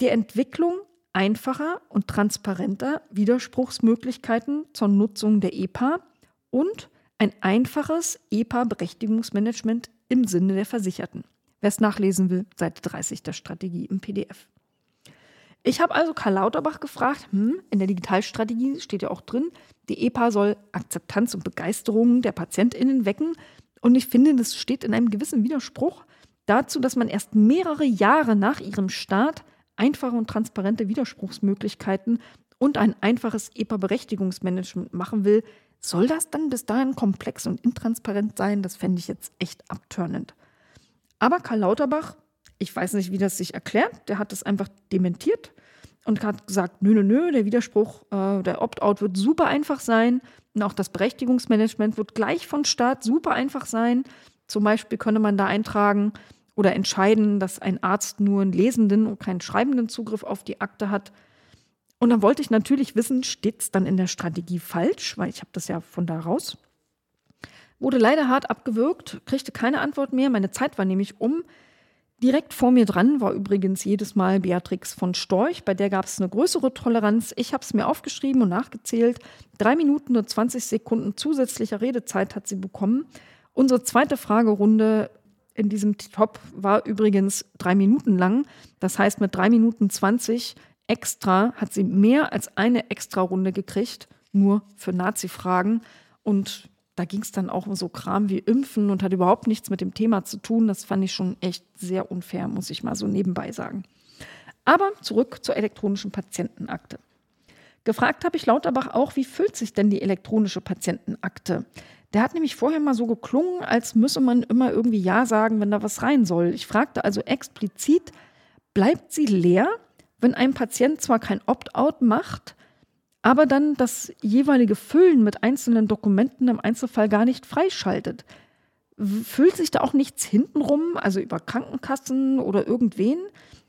die Entwicklung einfacher und transparenter Widerspruchsmöglichkeiten zur Nutzung der EPA und ein einfaches EPA-Berechtigungsmanagement im Sinne der Versicherten. Wer es nachlesen will, Seite 30 der Strategie im PDF. Ich habe also Karl Lauterbach gefragt, hm, in der Digitalstrategie steht ja auch drin, die EPA soll Akzeptanz und Begeisterung der PatientInnen wecken. Und ich finde, das steht in einem gewissen Widerspruch dazu, dass man erst mehrere Jahre nach ihrem Start einfache und transparente Widerspruchsmöglichkeiten und ein einfaches EPA-Berechtigungsmanagement machen will. Soll das dann bis dahin komplex und intransparent sein? Das fände ich jetzt echt abturnend. Aber Karl Lauterbach, ich weiß nicht, wie das sich erklärt, der hat das einfach dementiert und hat gesagt, nö, nö, nö, der Widerspruch, äh, der Opt-out wird super einfach sein und auch das Berechtigungsmanagement wird gleich von Staat super einfach sein. Zum Beispiel könne man da eintragen oder entscheiden, dass ein Arzt nur einen lesenden und keinen schreibenden Zugriff auf die Akte hat. Und dann wollte ich natürlich wissen, steht es dann in der Strategie falsch, weil ich habe das ja von da raus. Wurde leider hart abgewürgt, kriegte keine Antwort mehr. Meine Zeit war nämlich um. Direkt vor mir dran war übrigens jedes Mal Beatrix von Storch. Bei der gab es eine größere Toleranz. Ich habe es mir aufgeschrieben und nachgezählt. Drei Minuten und 20 Sekunden zusätzlicher Redezeit hat sie bekommen. Unsere zweite Fragerunde in diesem Top war übrigens drei Minuten lang. Das heißt, mit drei Minuten 20 extra hat sie mehr als eine extra Runde gekriegt, nur für Nazi-Fragen. Und da ging es dann auch um so Kram wie Impfen und hat überhaupt nichts mit dem Thema zu tun. Das fand ich schon echt sehr unfair, muss ich mal so nebenbei sagen. Aber zurück zur elektronischen Patientenakte. Gefragt habe ich Lauterbach auch, wie füllt sich denn die elektronische Patientenakte? Der hat nämlich vorher mal so geklungen, als müsse man immer irgendwie Ja sagen, wenn da was rein soll. Ich fragte also explizit, bleibt sie leer, wenn ein Patient zwar kein Opt-out macht, aber dann das jeweilige Füllen mit einzelnen Dokumenten im Einzelfall gar nicht freischaltet. Füllt sich da auch nichts hintenrum, also über Krankenkassen oder irgendwen?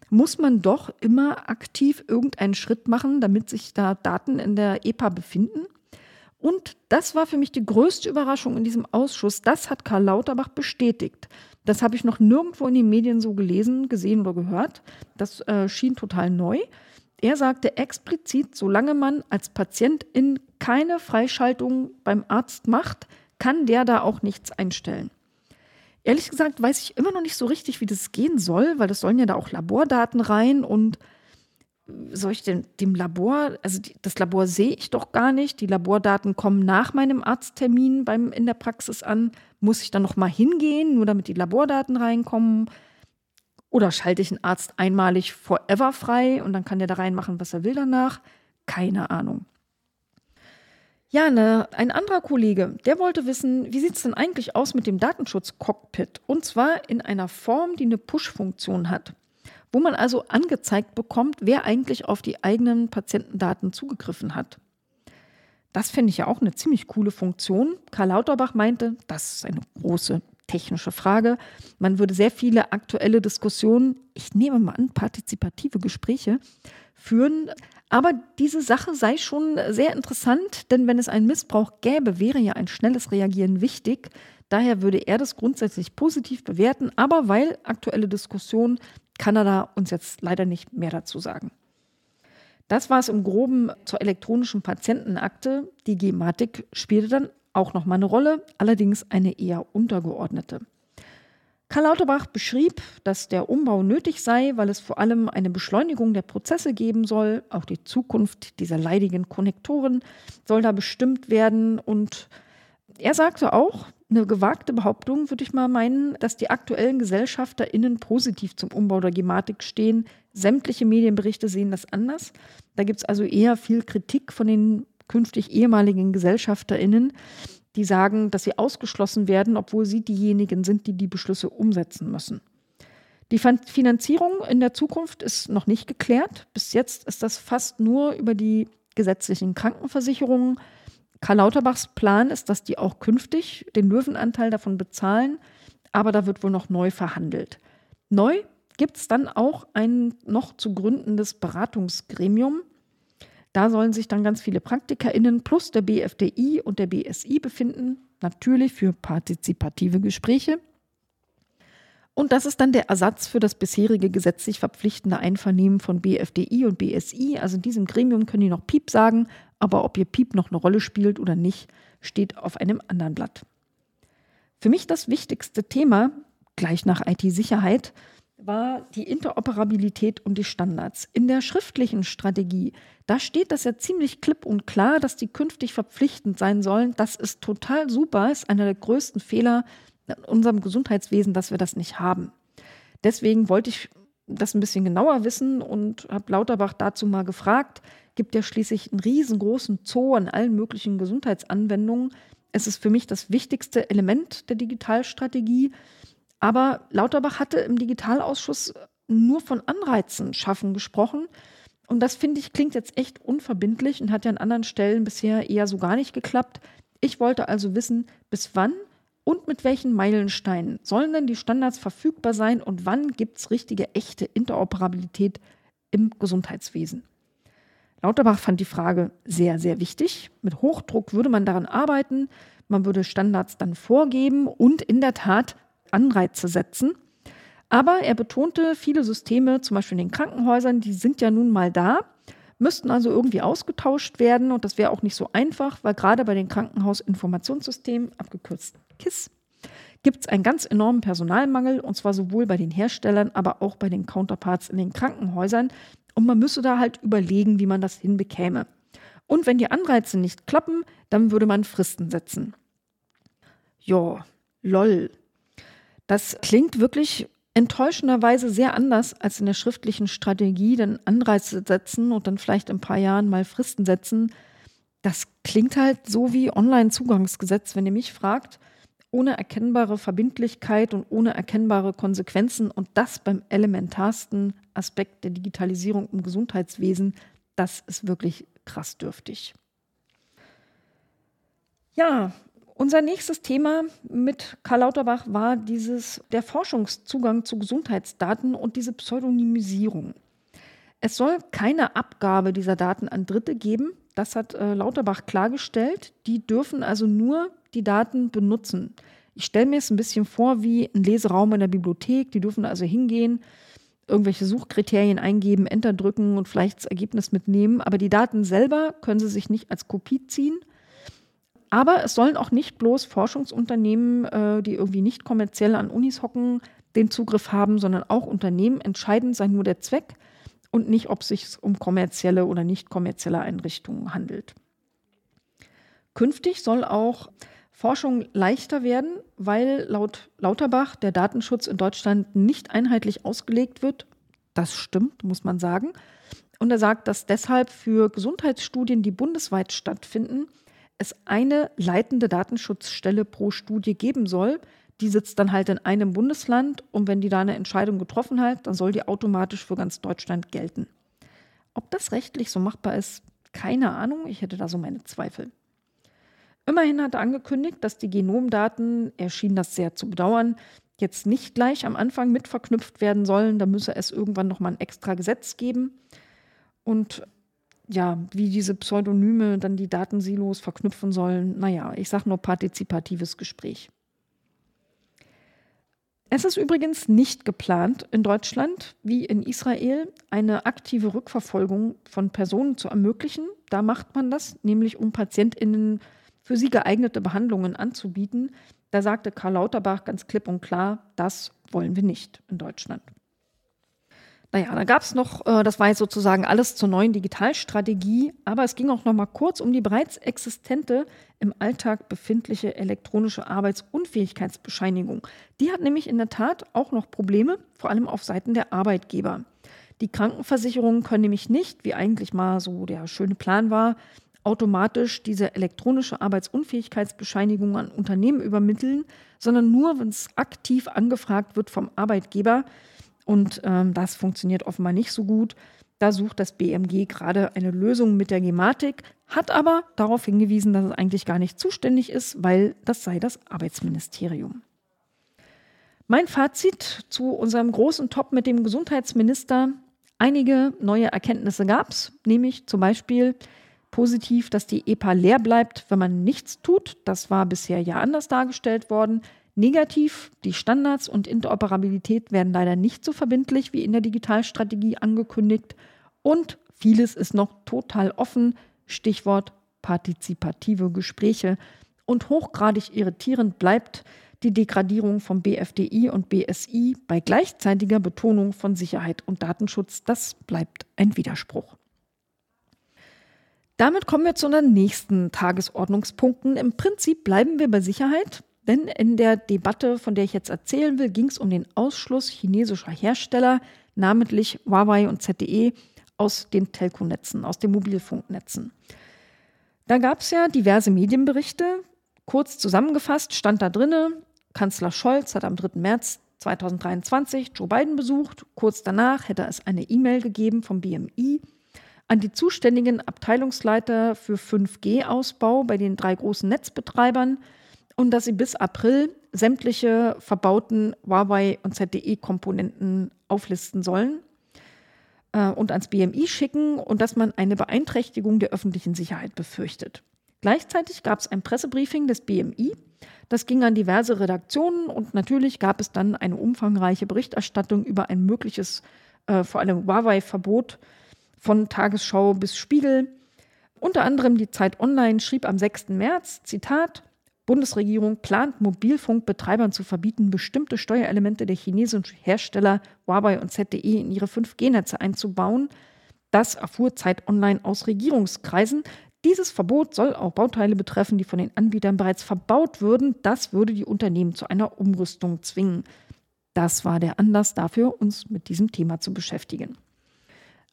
Muss man doch immer aktiv irgendeinen Schritt machen, damit sich da Daten in der EPA befinden? Und das war für mich die größte Überraschung in diesem Ausschuss. Das hat Karl Lauterbach bestätigt. Das habe ich noch nirgendwo in den Medien so gelesen, gesehen oder gehört. Das äh, schien total neu. Er sagte explizit, solange man als Patientin keine Freischaltung beim Arzt macht, kann der da auch nichts einstellen. Ehrlich gesagt weiß ich immer noch nicht so richtig, wie das gehen soll, weil das sollen ja da auch Labordaten rein und soll ich denn dem Labor, also das Labor sehe ich doch gar nicht. Die Labordaten kommen nach meinem Arzttermin beim, in der Praxis an. Muss ich dann noch mal hingehen, nur damit die Labordaten reinkommen? Oder schalte ich einen Arzt einmalig forever frei und dann kann der da reinmachen, was er will danach? Keine Ahnung. Ja, ne, ein anderer Kollege, der wollte wissen, wie sieht es denn eigentlich aus mit dem Datenschutz-Cockpit? Und zwar in einer Form, die eine Push-Funktion hat, wo man also angezeigt bekommt, wer eigentlich auf die eigenen Patientendaten zugegriffen hat. Das finde ich ja auch eine ziemlich coole Funktion. Karl Lauterbach meinte, das ist eine große technische Frage. Man würde sehr viele aktuelle Diskussionen, ich nehme mal an, partizipative Gespräche führen. Aber diese Sache sei schon sehr interessant, denn wenn es einen Missbrauch gäbe, wäre ja ein schnelles Reagieren wichtig. Daher würde er das grundsätzlich positiv bewerten, aber weil aktuelle Diskussion kann er da uns jetzt leider nicht mehr dazu sagen. Das war es im Groben zur elektronischen Patientenakte. Die Gematik spielte dann auch nochmal eine Rolle, allerdings eine eher untergeordnete. Karl Lauterbach beschrieb, dass der Umbau nötig sei, weil es vor allem eine Beschleunigung der Prozesse geben soll. Auch die Zukunft dieser leidigen Konnektoren soll da bestimmt werden. Und er sagte auch, eine gewagte Behauptung würde ich mal meinen, dass die aktuellen GesellschafterInnen positiv zum Umbau der Gematik stehen. Sämtliche Medienberichte sehen das anders. Da gibt es also eher viel Kritik von den künftig ehemaligen GesellschafterInnen, die sagen, dass sie ausgeschlossen werden, obwohl sie diejenigen sind, die die Beschlüsse umsetzen müssen. Die Finanzierung in der Zukunft ist noch nicht geklärt. Bis jetzt ist das fast nur über die gesetzlichen Krankenversicherungen. Karl Lauterbachs Plan ist, dass die auch künftig den Löwenanteil davon bezahlen, aber da wird wohl noch neu verhandelt. Neu gibt es dann auch ein noch zu gründendes Beratungsgremium, da sollen sich dann ganz viele PraktikerInnen plus der BFDI und der BSI befinden, natürlich für partizipative Gespräche. Und das ist dann der Ersatz für das bisherige gesetzlich verpflichtende Einvernehmen von BFDI und BSI. Also in diesem Gremium können die noch Piep sagen, aber ob ihr Piep noch eine Rolle spielt oder nicht, steht auf einem anderen Blatt. Für mich das wichtigste Thema, gleich nach IT-Sicherheit, war die Interoperabilität und die Standards. In der schriftlichen Strategie, da steht das ja ziemlich klipp und klar, dass die künftig verpflichtend sein sollen. Das ist total super, ist einer der größten Fehler in unserem Gesundheitswesen, dass wir das nicht haben. Deswegen wollte ich das ein bisschen genauer wissen und habe Lauterbach dazu mal gefragt. Gibt ja schließlich einen riesengroßen Zoo an allen möglichen Gesundheitsanwendungen. Es ist für mich das wichtigste Element der Digitalstrategie. Aber Lauterbach hatte im Digitalausschuss nur von Anreizen schaffen gesprochen. Und das finde ich klingt jetzt echt unverbindlich und hat ja an anderen Stellen bisher eher so gar nicht geklappt. Ich wollte also wissen, bis wann und mit welchen Meilensteinen sollen denn die Standards verfügbar sein und wann gibt es richtige, echte Interoperabilität im Gesundheitswesen? Lauterbach fand die Frage sehr, sehr wichtig. Mit Hochdruck würde man daran arbeiten, man würde Standards dann vorgeben und in der Tat Anreize setzen. Aber er betonte, viele Systeme, zum Beispiel in den Krankenhäusern, die sind ja nun mal da, müssten also irgendwie ausgetauscht werden und das wäre auch nicht so einfach, weil gerade bei den Krankenhausinformationssystemen, abgekürzt KISS, gibt es einen ganz enormen Personalmangel und zwar sowohl bei den Herstellern, aber auch bei den Counterparts in den Krankenhäusern. Und man müsse da halt überlegen, wie man das hinbekäme. Und wenn die Anreize nicht klappen, dann würde man Fristen setzen. Ja, lol. Das klingt wirklich enttäuschenderweise sehr anders als in der schriftlichen Strategie, denn Anreize setzen und dann vielleicht in ein paar Jahren mal Fristen setzen. Das klingt halt so wie Online-Zugangsgesetz, wenn ihr mich fragt, ohne erkennbare Verbindlichkeit und ohne erkennbare Konsequenzen und das beim elementarsten Aspekt der Digitalisierung im Gesundheitswesen, das ist wirklich krass dürftig. Ja, unser nächstes Thema mit Karl Lauterbach war dieses, der Forschungszugang zu Gesundheitsdaten und diese Pseudonymisierung. Es soll keine Abgabe dieser Daten an Dritte geben. Das hat äh, Lauterbach klargestellt. Die dürfen also nur die Daten benutzen. Ich stelle mir es ein bisschen vor wie ein Leseraum in der Bibliothek. Die dürfen also hingehen, irgendwelche Suchkriterien eingeben, Enter drücken und vielleicht das Ergebnis mitnehmen. Aber die Daten selber können sie sich nicht als Kopie ziehen. Aber es sollen auch nicht bloß Forschungsunternehmen, äh, die irgendwie nicht kommerziell an Unis hocken, den Zugriff haben, sondern auch Unternehmen. Entscheidend sei nur der Zweck und nicht, ob es sich um kommerzielle oder nicht kommerzielle Einrichtungen handelt. Künftig soll auch Forschung leichter werden, weil laut Lauterbach der Datenschutz in Deutschland nicht einheitlich ausgelegt wird. Das stimmt, muss man sagen. Und er sagt, dass deshalb für Gesundheitsstudien, die bundesweit stattfinden, es eine leitende Datenschutzstelle pro Studie geben soll. Die sitzt dann halt in einem Bundesland und wenn die da eine Entscheidung getroffen hat, dann soll die automatisch für ganz Deutschland gelten. Ob das rechtlich so machbar ist, keine Ahnung. Ich hätte da so meine Zweifel. Immerhin hat er angekündigt, dass die Genomdaten, er schien das sehr zu bedauern, jetzt nicht gleich am Anfang mit verknüpft werden sollen. Da müsse es irgendwann nochmal ein extra Gesetz geben. Und ja, wie diese Pseudonyme dann die Datensilos verknüpfen sollen, naja, ich sage nur partizipatives Gespräch. Es ist übrigens nicht geplant, in Deutschland wie in Israel eine aktive Rückverfolgung von Personen zu ermöglichen. Da macht man das, nämlich um PatientInnen für sie geeignete Behandlungen anzubieten. Da sagte Karl Lauterbach ganz klipp und klar, das wollen wir nicht in Deutschland. Naja, da gab es noch, äh, das war jetzt sozusagen alles zur neuen Digitalstrategie, aber es ging auch noch mal kurz um die bereits existente, im Alltag befindliche elektronische Arbeitsunfähigkeitsbescheinigung. Die hat nämlich in der Tat auch noch Probleme, vor allem auf Seiten der Arbeitgeber. Die Krankenversicherungen können nämlich nicht, wie eigentlich mal so der schöne Plan war, automatisch diese elektronische Arbeitsunfähigkeitsbescheinigung an Unternehmen übermitteln, sondern nur, wenn es aktiv angefragt wird vom Arbeitgeber. Und ähm, das funktioniert offenbar nicht so gut. Da sucht das BMG gerade eine Lösung mit der Gematik, hat aber darauf hingewiesen, dass es eigentlich gar nicht zuständig ist, weil das sei das Arbeitsministerium. Mein Fazit zu unserem großen Top mit dem Gesundheitsminister. Einige neue Erkenntnisse gab es, nämlich zum Beispiel, Positiv, dass die EPA leer bleibt, wenn man nichts tut. Das war bisher ja anders dargestellt worden. Negativ, die Standards und Interoperabilität werden leider nicht so verbindlich wie in der Digitalstrategie angekündigt. Und vieles ist noch total offen. Stichwort partizipative Gespräche. Und hochgradig irritierend bleibt die Degradierung von BFDI und BSI bei gleichzeitiger Betonung von Sicherheit und Datenschutz. Das bleibt ein Widerspruch. Damit kommen wir zu den nächsten Tagesordnungspunkten. Im Prinzip bleiben wir bei Sicherheit, denn in der Debatte, von der ich jetzt erzählen will, ging es um den Ausschluss chinesischer Hersteller, namentlich Huawei und ZTE, aus den Telco-Netzen, aus den Mobilfunknetzen. Da gab es ja diverse Medienberichte. Kurz zusammengefasst stand da drinne, Kanzler Scholz hat am 3. März 2023 Joe Biden besucht. Kurz danach hätte es eine E-Mail gegeben vom BMI an die zuständigen Abteilungsleiter für 5G-Ausbau bei den drei großen Netzbetreibern und dass sie bis April sämtliche verbauten Huawei und ZTE-Komponenten auflisten sollen äh, und ans BMI schicken und dass man eine Beeinträchtigung der öffentlichen Sicherheit befürchtet. Gleichzeitig gab es ein Pressebriefing des BMI. Das ging an diverse Redaktionen und natürlich gab es dann eine umfangreiche Berichterstattung über ein mögliches, äh, vor allem Huawei-Verbot von Tagesschau bis Spiegel. Unter anderem die Zeit Online schrieb am 6. März, Zitat, Bundesregierung plant Mobilfunkbetreibern zu verbieten, bestimmte Steuerelemente der chinesischen Hersteller Huawei und ZTE in ihre 5G-Netze einzubauen. Das erfuhr Zeit Online aus Regierungskreisen. Dieses Verbot soll auch Bauteile betreffen, die von den Anbietern bereits verbaut würden. Das würde die Unternehmen zu einer Umrüstung zwingen. Das war der Anlass dafür, uns mit diesem Thema zu beschäftigen.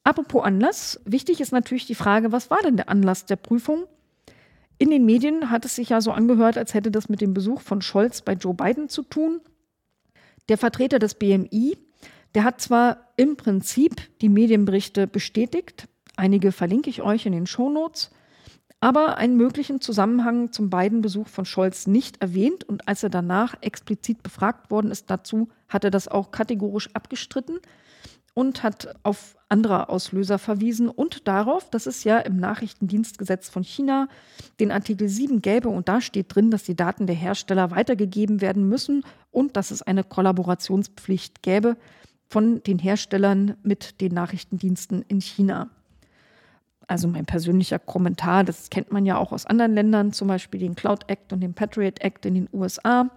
Apropos Anlass, wichtig ist natürlich die Frage, was war denn der Anlass der Prüfung? In den Medien hat es sich ja so angehört, als hätte das mit dem Besuch von Scholz bei Joe Biden zu tun. Der Vertreter des BMI, der hat zwar im Prinzip die Medienberichte bestätigt, einige verlinke ich euch in den Shownotes, aber einen möglichen Zusammenhang zum Biden-Besuch von Scholz nicht erwähnt und als er danach explizit befragt worden ist dazu, hat er das auch kategorisch abgestritten und hat auf andere Auslöser verwiesen und darauf, dass es ja im Nachrichtendienstgesetz von China den Artikel 7 gäbe und da steht drin, dass die Daten der Hersteller weitergegeben werden müssen und dass es eine Kollaborationspflicht gäbe von den Herstellern mit den Nachrichtendiensten in China. Also mein persönlicher Kommentar, das kennt man ja auch aus anderen Ländern, zum Beispiel den Cloud Act und den Patriot Act in den USA.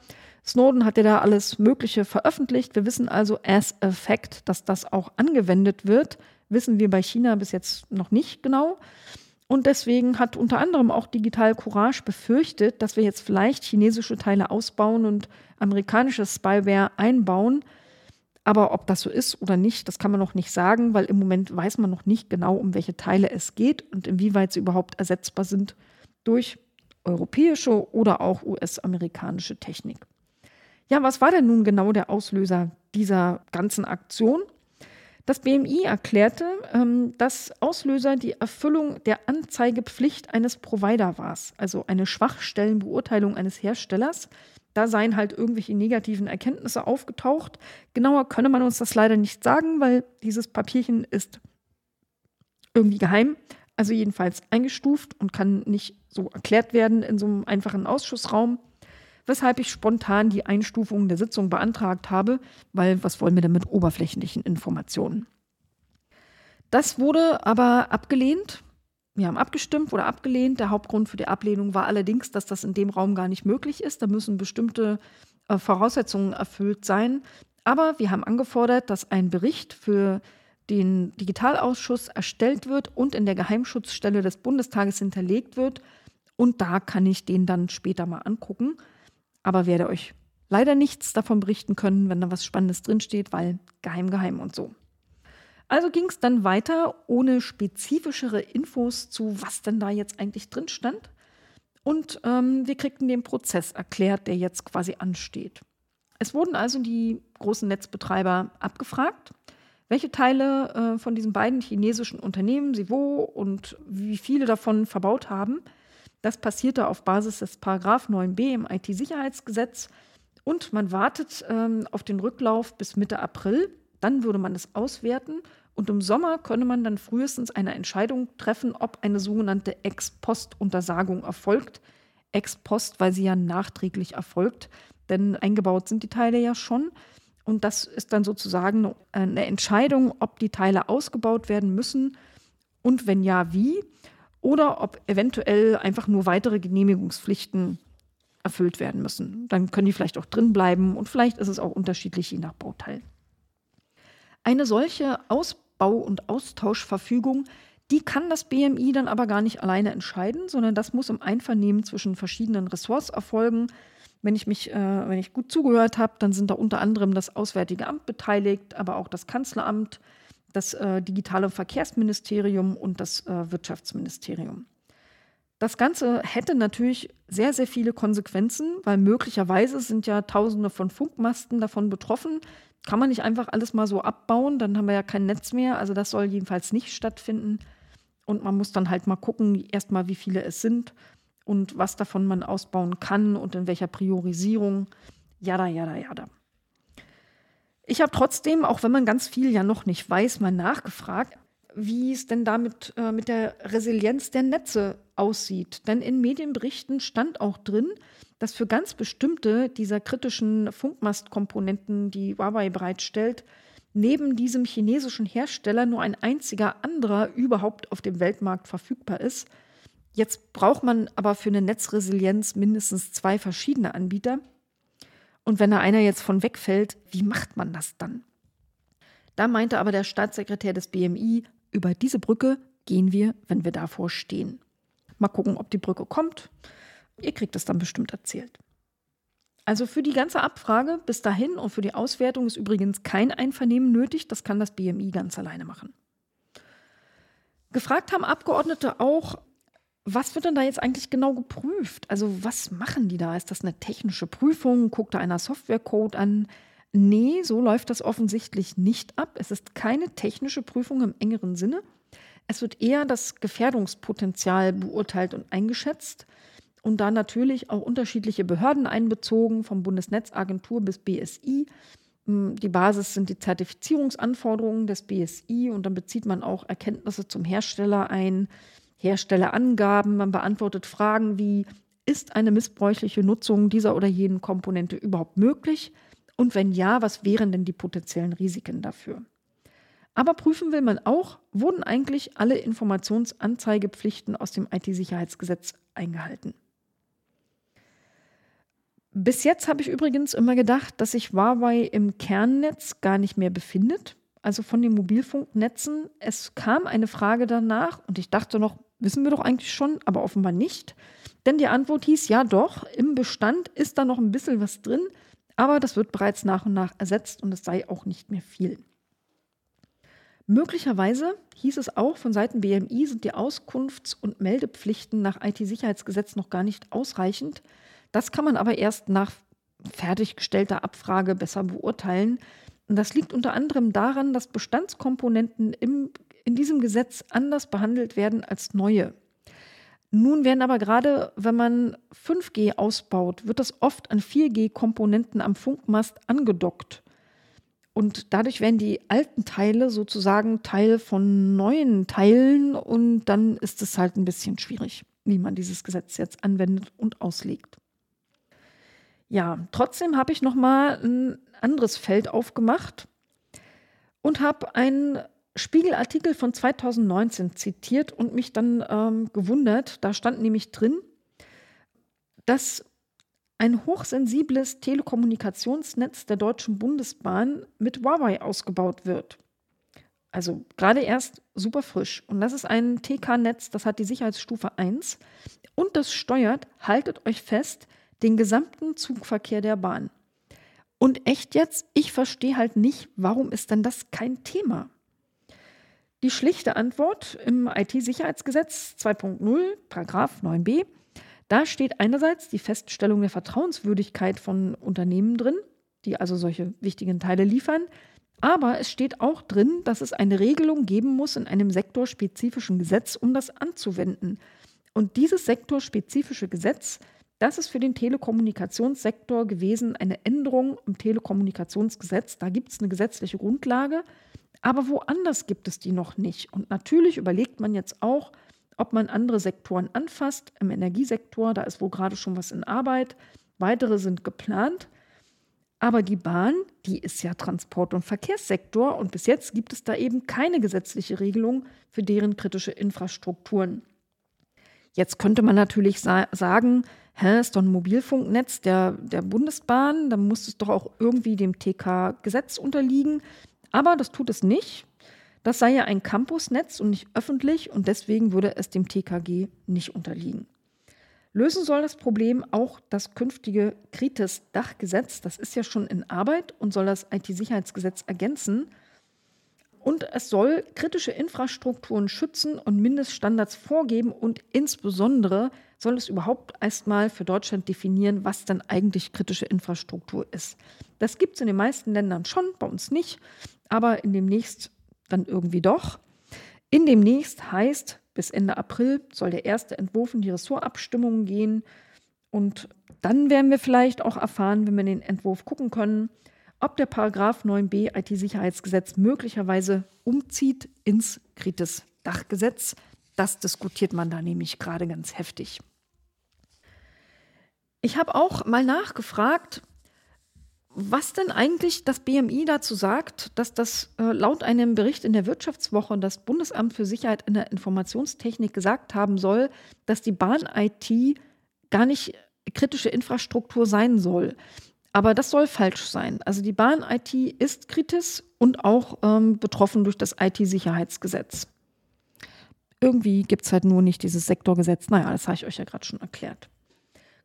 Snowden hat ja da alles Mögliche veröffentlicht. Wir wissen also as a fact, dass das auch angewendet wird. Wissen wir bei China bis jetzt noch nicht genau. Und deswegen hat unter anderem auch Digital Courage befürchtet, dass wir jetzt vielleicht chinesische Teile ausbauen und amerikanische Spyware einbauen. Aber ob das so ist oder nicht, das kann man noch nicht sagen, weil im Moment weiß man noch nicht genau, um welche Teile es geht und inwieweit sie überhaupt ersetzbar sind durch europäische oder auch US-amerikanische Technik. Ja, was war denn nun genau der Auslöser dieser ganzen Aktion? Das BMI erklärte, ähm, dass Auslöser die Erfüllung der Anzeigepflicht eines Provider war, also eine Schwachstellenbeurteilung eines Herstellers. Da seien halt irgendwelche negativen Erkenntnisse aufgetaucht. Genauer könne man uns das leider nicht sagen, weil dieses Papierchen ist irgendwie geheim, also jedenfalls eingestuft und kann nicht so erklärt werden in so einem einfachen Ausschussraum weshalb ich spontan die Einstufung der Sitzung beantragt habe, weil was wollen wir denn mit oberflächlichen Informationen? Das wurde aber abgelehnt. Wir haben abgestimmt oder abgelehnt. Der Hauptgrund für die Ablehnung war allerdings, dass das in dem Raum gar nicht möglich ist. Da müssen bestimmte äh, Voraussetzungen erfüllt sein. Aber wir haben angefordert, dass ein Bericht für den Digitalausschuss erstellt wird und in der Geheimschutzstelle des Bundestages hinterlegt wird. Und da kann ich den dann später mal angucken aber werde euch leider nichts davon berichten können, wenn da was Spannendes drinsteht, weil geheim, geheim und so. Also ging es dann weiter ohne spezifischere Infos zu, was denn da jetzt eigentlich drin stand. Und ähm, wir kriegten den Prozess erklärt, der jetzt quasi ansteht. Es wurden also die großen Netzbetreiber abgefragt, welche Teile äh, von diesen beiden chinesischen Unternehmen sie wo und wie viele davon verbaut haben. Das passierte auf Basis des Paragraph 9b im IT-Sicherheitsgesetz und man wartet ähm, auf den Rücklauf bis Mitte April. Dann würde man es auswerten und im Sommer könne man dann frühestens eine Entscheidung treffen, ob eine sogenannte Ex-Post-Untersagung erfolgt. Ex-Post, weil sie ja nachträglich erfolgt, denn eingebaut sind die Teile ja schon. Und das ist dann sozusagen eine Entscheidung, ob die Teile ausgebaut werden müssen und wenn ja, wie. Oder ob eventuell einfach nur weitere Genehmigungspflichten erfüllt werden müssen. Dann können die vielleicht auch drin bleiben und vielleicht ist es auch unterschiedlich je nach Bauteil. Eine solche Ausbau- und Austauschverfügung, die kann das BMI dann aber gar nicht alleine entscheiden, sondern das muss im Einvernehmen zwischen verschiedenen Ressorts erfolgen. Wenn ich mich, äh, wenn ich gut zugehört habe, dann sind da unter anderem das Auswärtige Amt beteiligt, aber auch das Kanzleramt, das äh, Digitale Verkehrsministerium und das äh, Wirtschaftsministerium. Das Ganze hätte natürlich sehr, sehr viele Konsequenzen, weil möglicherweise sind ja Tausende von Funkmasten davon betroffen. Kann man nicht einfach alles mal so abbauen, dann haben wir ja kein Netz mehr. Also das soll jedenfalls nicht stattfinden. Und man muss dann halt mal gucken, erstmal wie viele es sind und was davon man ausbauen kann und in welcher Priorisierung. Jada, jada, jada. Ich habe trotzdem, auch wenn man ganz viel ja noch nicht weiß, mal nachgefragt, wie es denn damit äh, mit der Resilienz der Netze aussieht. Denn in Medienberichten stand auch drin, dass für ganz bestimmte dieser kritischen Funkmastkomponenten, die Huawei bereitstellt, neben diesem chinesischen Hersteller nur ein einziger anderer überhaupt auf dem Weltmarkt verfügbar ist. Jetzt braucht man aber für eine Netzresilienz mindestens zwei verschiedene Anbieter. Und wenn da einer jetzt von wegfällt, wie macht man das dann? Da meinte aber der Staatssekretär des BMI, über diese Brücke gehen wir, wenn wir davor stehen. Mal gucken, ob die Brücke kommt. Ihr kriegt es dann bestimmt erzählt. Also für die ganze Abfrage bis dahin und für die Auswertung ist übrigens kein Einvernehmen nötig. Das kann das BMI ganz alleine machen. Gefragt haben Abgeordnete auch, was wird denn da jetzt eigentlich genau geprüft? Also was machen die da? Ist das eine technische Prüfung? Guckt da einer Softwarecode an? Nee, so läuft das offensichtlich nicht ab. Es ist keine technische Prüfung im engeren Sinne. Es wird eher das Gefährdungspotenzial beurteilt und eingeschätzt und da natürlich auch unterschiedliche Behörden einbezogen, vom Bundesnetzagentur bis BSI. Hm, die Basis sind die Zertifizierungsanforderungen des BSI und dann bezieht man auch Erkenntnisse zum Hersteller ein, Herstellerangaben, man beantwortet Fragen wie, ist eine missbräuchliche Nutzung dieser oder jenen Komponente überhaupt möglich? Und wenn ja, was wären denn die potenziellen Risiken dafür? Aber prüfen will man auch, wurden eigentlich alle Informationsanzeigepflichten aus dem IT-Sicherheitsgesetz eingehalten. Bis jetzt habe ich übrigens immer gedacht, dass sich Huawei im Kernnetz gar nicht mehr befindet, also von den Mobilfunknetzen. Es kam eine Frage danach und ich dachte noch, wissen wir doch eigentlich schon, aber offenbar nicht. Denn die Antwort hieß, ja doch, im Bestand ist da noch ein bisschen was drin, aber das wird bereits nach und nach ersetzt und es sei auch nicht mehr viel. Möglicherweise hieß es auch von Seiten BMI sind die Auskunfts- und Meldepflichten nach IT-Sicherheitsgesetz noch gar nicht ausreichend. Das kann man aber erst nach fertiggestellter Abfrage besser beurteilen. Und das liegt unter anderem daran, dass Bestandskomponenten im, in diesem Gesetz anders behandelt werden als neue. Nun werden aber gerade, wenn man 5G ausbaut, wird das oft an 4G-Komponenten am Funkmast angedockt. Und dadurch werden die alten Teile sozusagen Teil von neuen Teilen und dann ist es halt ein bisschen schwierig, wie man dieses Gesetz jetzt anwendet und auslegt. Ja, trotzdem habe ich noch mal ein anderes Feld aufgemacht und habe einen Spiegelartikel von 2019 zitiert und mich dann ähm, gewundert. Da stand nämlich drin, dass ein hochsensibles Telekommunikationsnetz der Deutschen Bundesbahn mit Huawei ausgebaut wird. Also gerade erst super frisch. Und das ist ein TK-Netz, das hat die Sicherheitsstufe 1 und das steuert, haltet euch fest, den gesamten Zugverkehr der Bahn. Und echt jetzt, ich verstehe halt nicht, warum ist denn das kein Thema? Die schlichte Antwort im IT-Sicherheitsgesetz 2.0, Paragraph 9b, da steht einerseits die Feststellung der Vertrauenswürdigkeit von Unternehmen drin, die also solche wichtigen Teile liefern, aber es steht auch drin, dass es eine Regelung geben muss in einem sektorspezifischen Gesetz, um das anzuwenden. Und dieses sektorspezifische Gesetz, das ist für den Telekommunikationssektor gewesen eine Änderung im Telekommunikationsgesetz. Da gibt es eine gesetzliche Grundlage Aber woanders gibt es die noch nicht. Und natürlich überlegt man jetzt auch, ob man andere Sektoren anfasst. Im Energiesektor, da ist wohl gerade schon was in Arbeit. Weitere sind geplant. Aber die Bahn, die ist ja Transport- und Verkehrssektor und bis jetzt gibt es da eben keine gesetzliche Regelung für deren kritische Infrastrukturen. Jetzt könnte man natürlich sa sagen, hä, ist doch ein Mobilfunknetz der, der Bundesbahn, dann muss es doch auch irgendwie dem TK-Gesetz unterliegen. Aber das tut es nicht. Das sei ja ein Campusnetz und nicht öffentlich und deswegen würde es dem TKG nicht unterliegen. Lösen soll das Problem auch das künftige Kritis-Dachgesetz. Das ist ja schon in Arbeit und soll das IT-Sicherheitsgesetz ergänzen. Und es soll kritische Infrastrukturen schützen und Mindeststandards vorgeben und insbesondere soll es überhaupt erstmal für Deutschland definieren, was dann eigentlich kritische Infrastruktur ist. Das gibt es in den meisten Ländern schon, bei uns nicht, aber in demnächst dann irgendwie doch. In demnächst heißt, bis Ende April soll der erste Entwurf in die Ressortabstimmung gehen. Und dann werden wir vielleicht auch erfahren, wenn wir den Entwurf gucken können, ob der Paragraph 9b IT-Sicherheitsgesetz möglicherweise umzieht ins Kritis-Dachgesetz. Das diskutiert man da nämlich gerade ganz heftig. Ich habe auch mal nachgefragt, was denn eigentlich das BMI dazu sagt, dass das äh, laut einem Bericht in der Wirtschaftswoche das Bundesamt für Sicherheit in der Informationstechnik gesagt haben soll, dass die Bahn-IT gar nicht kritische Infrastruktur sein soll. Aber das soll falsch sein. Also die Bahn-IT ist kritisch und auch ähm, betroffen durch das IT-Sicherheitsgesetz. Irgendwie gibt es halt nur nicht dieses Sektorgesetz. Naja, das habe ich euch ja gerade schon erklärt.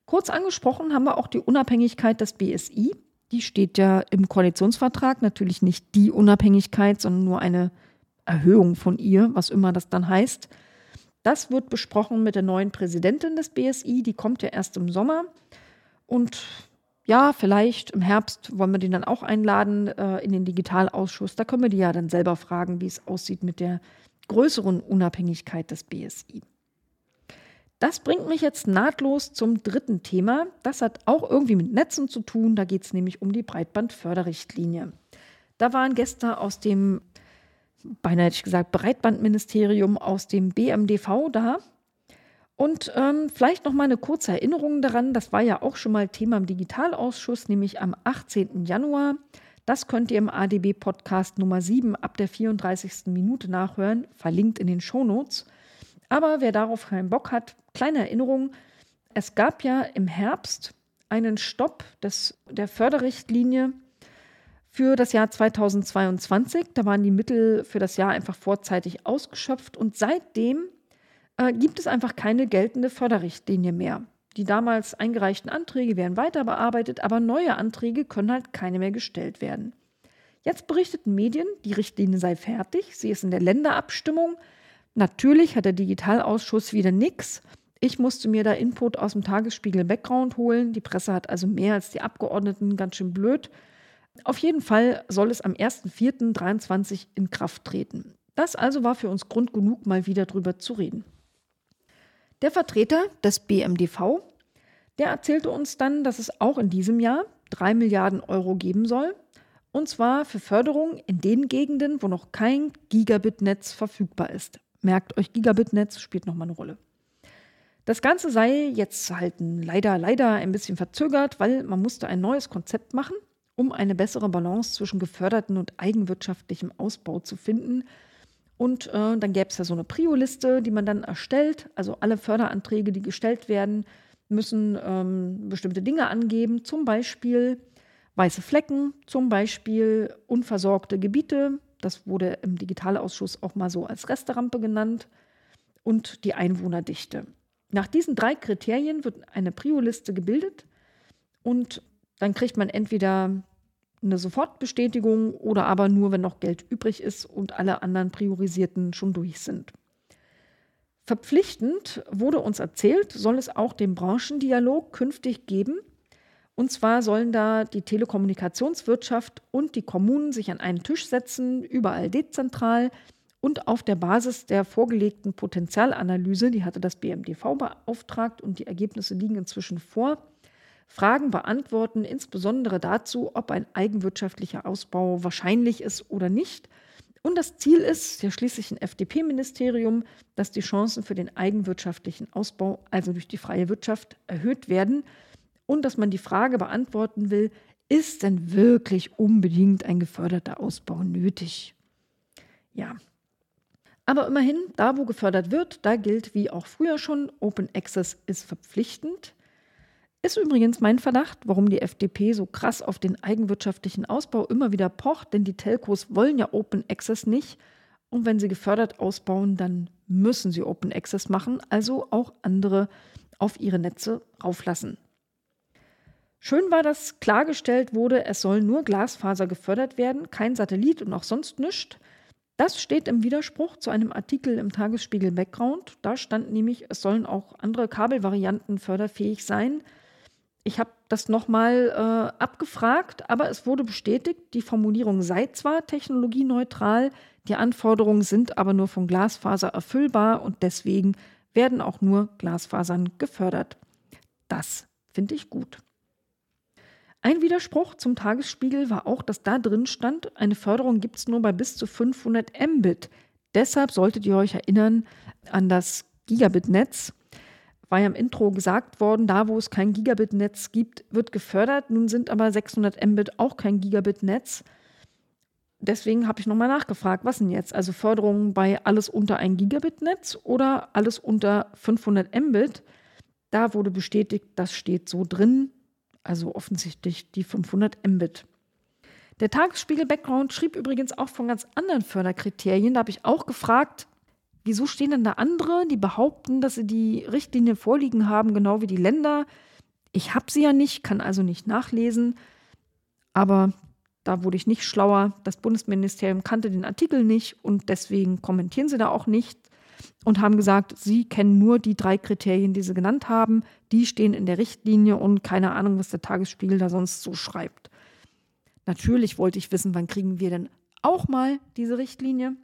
Kurz angesprochen haben wir auch die Unabhängigkeit des BSI die steht ja im Koalitionsvertrag, natürlich nicht die Unabhängigkeit, sondern nur eine Erhöhung von ihr, was immer das dann heißt. Das wird besprochen mit der neuen Präsidentin des BSI, die kommt ja erst im Sommer. Und ja, vielleicht im Herbst wollen wir den dann auch einladen äh, in den Digitalausschuss. Da können wir die ja dann selber fragen, wie es aussieht mit der größeren Unabhängigkeit des BSI. Das bringt mich jetzt nahtlos zum dritten Thema. Das hat auch irgendwie mit Netzen zu tun. Da geht es nämlich um die Breitbandförderrichtlinie. Da waren Gäste aus dem, beinahe hätte ich gesagt, Breitbandministerium, aus dem BMDV da. Und ähm, vielleicht noch mal eine kurze Erinnerung daran, das war ja auch schon mal Thema im Digitalausschuss, nämlich am 18. Januar. Das könnt ihr im ADB-Podcast Nummer 7 ab der 34. Minute nachhören, verlinkt in den Shownotes. Aber wer darauf keinen Bock hat, kleine Erinnerung, es gab ja im Herbst einen Stopp des, der Förderrichtlinie für das Jahr 2022. Da waren die Mittel für das Jahr einfach vorzeitig ausgeschöpft und seitdem äh, gibt es einfach keine geltende Förderrichtlinie mehr. Die damals eingereichten Anträge werden weiter bearbeitet, aber neue Anträge können halt keine mehr gestellt werden. Jetzt berichteten Medien, die Richtlinie sei fertig, sie ist in der Länderabstimmung, Natürlich hat der Digitalausschuss wieder nichts. Ich musste mir da Input aus dem Tagesspiegel Background holen. Die Presse hat also mehr als die Abgeordneten, ganz schön blöd. Auf jeden Fall soll es am 1.4.23 in Kraft treten. Das also war für uns Grund genug, mal wieder drüber zu reden. Der Vertreter des BMDV, der erzählte uns dann, dass es auch in diesem Jahr 3 Milliarden Euro geben soll. Und zwar für Förderung in den Gegenden, wo noch kein Gigabit-Netz verfügbar ist. Merkt euch, Gigabit-Netz spielt nochmal eine Rolle. Das Ganze sei jetzt halt leider, leider ein bisschen verzögert, weil man musste ein neues Konzept machen, um eine bessere Balance zwischen geförderten und eigenwirtschaftlichem Ausbau zu finden. Und äh, dann gäbe es ja so eine Prio-Liste, die man dann erstellt. Also alle Förderanträge, die gestellt werden, müssen ähm, bestimmte Dinge angeben, zum Beispiel weiße Flecken, zum Beispiel unversorgte Gebiete, das wurde im Digitalausschuss auch mal so als Resterampe genannt. Und die Einwohnerdichte. Nach diesen drei Kriterien wird eine Prio-Liste gebildet und dann kriegt man entweder eine Sofortbestätigung oder aber nur, wenn noch Geld übrig ist und alle anderen Priorisierten schon durch sind. Verpflichtend wurde uns erzählt, soll es auch den Branchendialog künftig geben und zwar sollen da die Telekommunikationswirtschaft und die Kommunen sich an einen Tisch setzen, überall dezentral und auf der Basis der vorgelegten Potenzialanalyse, die hatte das BMDV beauftragt und die Ergebnisse liegen inzwischen vor, Fragen beantworten, insbesondere dazu, ob ein eigenwirtschaftlicher Ausbau wahrscheinlich ist oder nicht. Und das Ziel ist ja schließlich ein FDP-Ministerium, dass die Chancen für den eigenwirtschaftlichen Ausbau, also durch die freie Wirtschaft, erhöht werden und dass man die Frage beantworten will, ist denn wirklich unbedingt ein geförderter Ausbau nötig? Ja. Aber immerhin, da wo gefördert wird, da gilt wie auch früher schon, Open Access ist verpflichtend. Ist übrigens mein Verdacht, warum die FDP so krass auf den eigenwirtschaftlichen Ausbau immer wieder pocht, denn die Telcos wollen ja Open Access nicht. Und wenn sie gefördert ausbauen, dann müssen sie Open Access machen, also auch andere auf ihre Netze rauflassen. Schön war, dass klargestellt wurde, es soll nur Glasfaser gefördert werden, kein Satellit und auch sonst nichts. Das steht im Widerspruch zu einem Artikel im Tagesspiegel Background. Da stand nämlich, es sollen auch andere Kabelvarianten förderfähig sein. Ich habe das nochmal äh, abgefragt, aber es wurde bestätigt, die Formulierung sei zwar technologieneutral, die Anforderungen sind aber nur von Glasfaser erfüllbar und deswegen werden auch nur Glasfasern gefördert. Das finde ich gut. Ein Widerspruch zum Tagesspiegel war auch, dass da drin stand, eine Förderung gibt es nur bei bis zu 500 Mbit. Deshalb solltet ihr euch erinnern an das Gigabit-Netz war ja im Intro gesagt worden, da wo es kein Gigabit-Netz gibt, wird gefördert. Nun sind aber 600 Mbit auch kein Gigabit-Netz. Deswegen habe ich nochmal nachgefragt, was denn jetzt? Also Förderungen bei alles unter ein Gigabit-Netz oder alles unter 500 Mbit? Da wurde bestätigt, das steht so drin. Also offensichtlich die 500 Mbit. Der Tagesspiegel Background schrieb übrigens auch von ganz anderen Förderkriterien. Da habe ich auch gefragt, Wieso stehen denn da andere, die behaupten, dass sie die Richtlinie vorliegen haben, genau wie die Länder? Ich habe sie ja nicht, kann also nicht nachlesen. Aber da wurde ich nicht schlauer. Das Bundesministerium kannte den Artikel nicht und deswegen kommentieren sie da auch nicht und haben gesagt, sie kennen nur die drei Kriterien, die sie genannt haben. Die stehen in der Richtlinie und keine Ahnung, was der Tagesspiegel da sonst so schreibt. Natürlich wollte ich wissen, wann kriegen wir denn auch mal diese Richtlinie?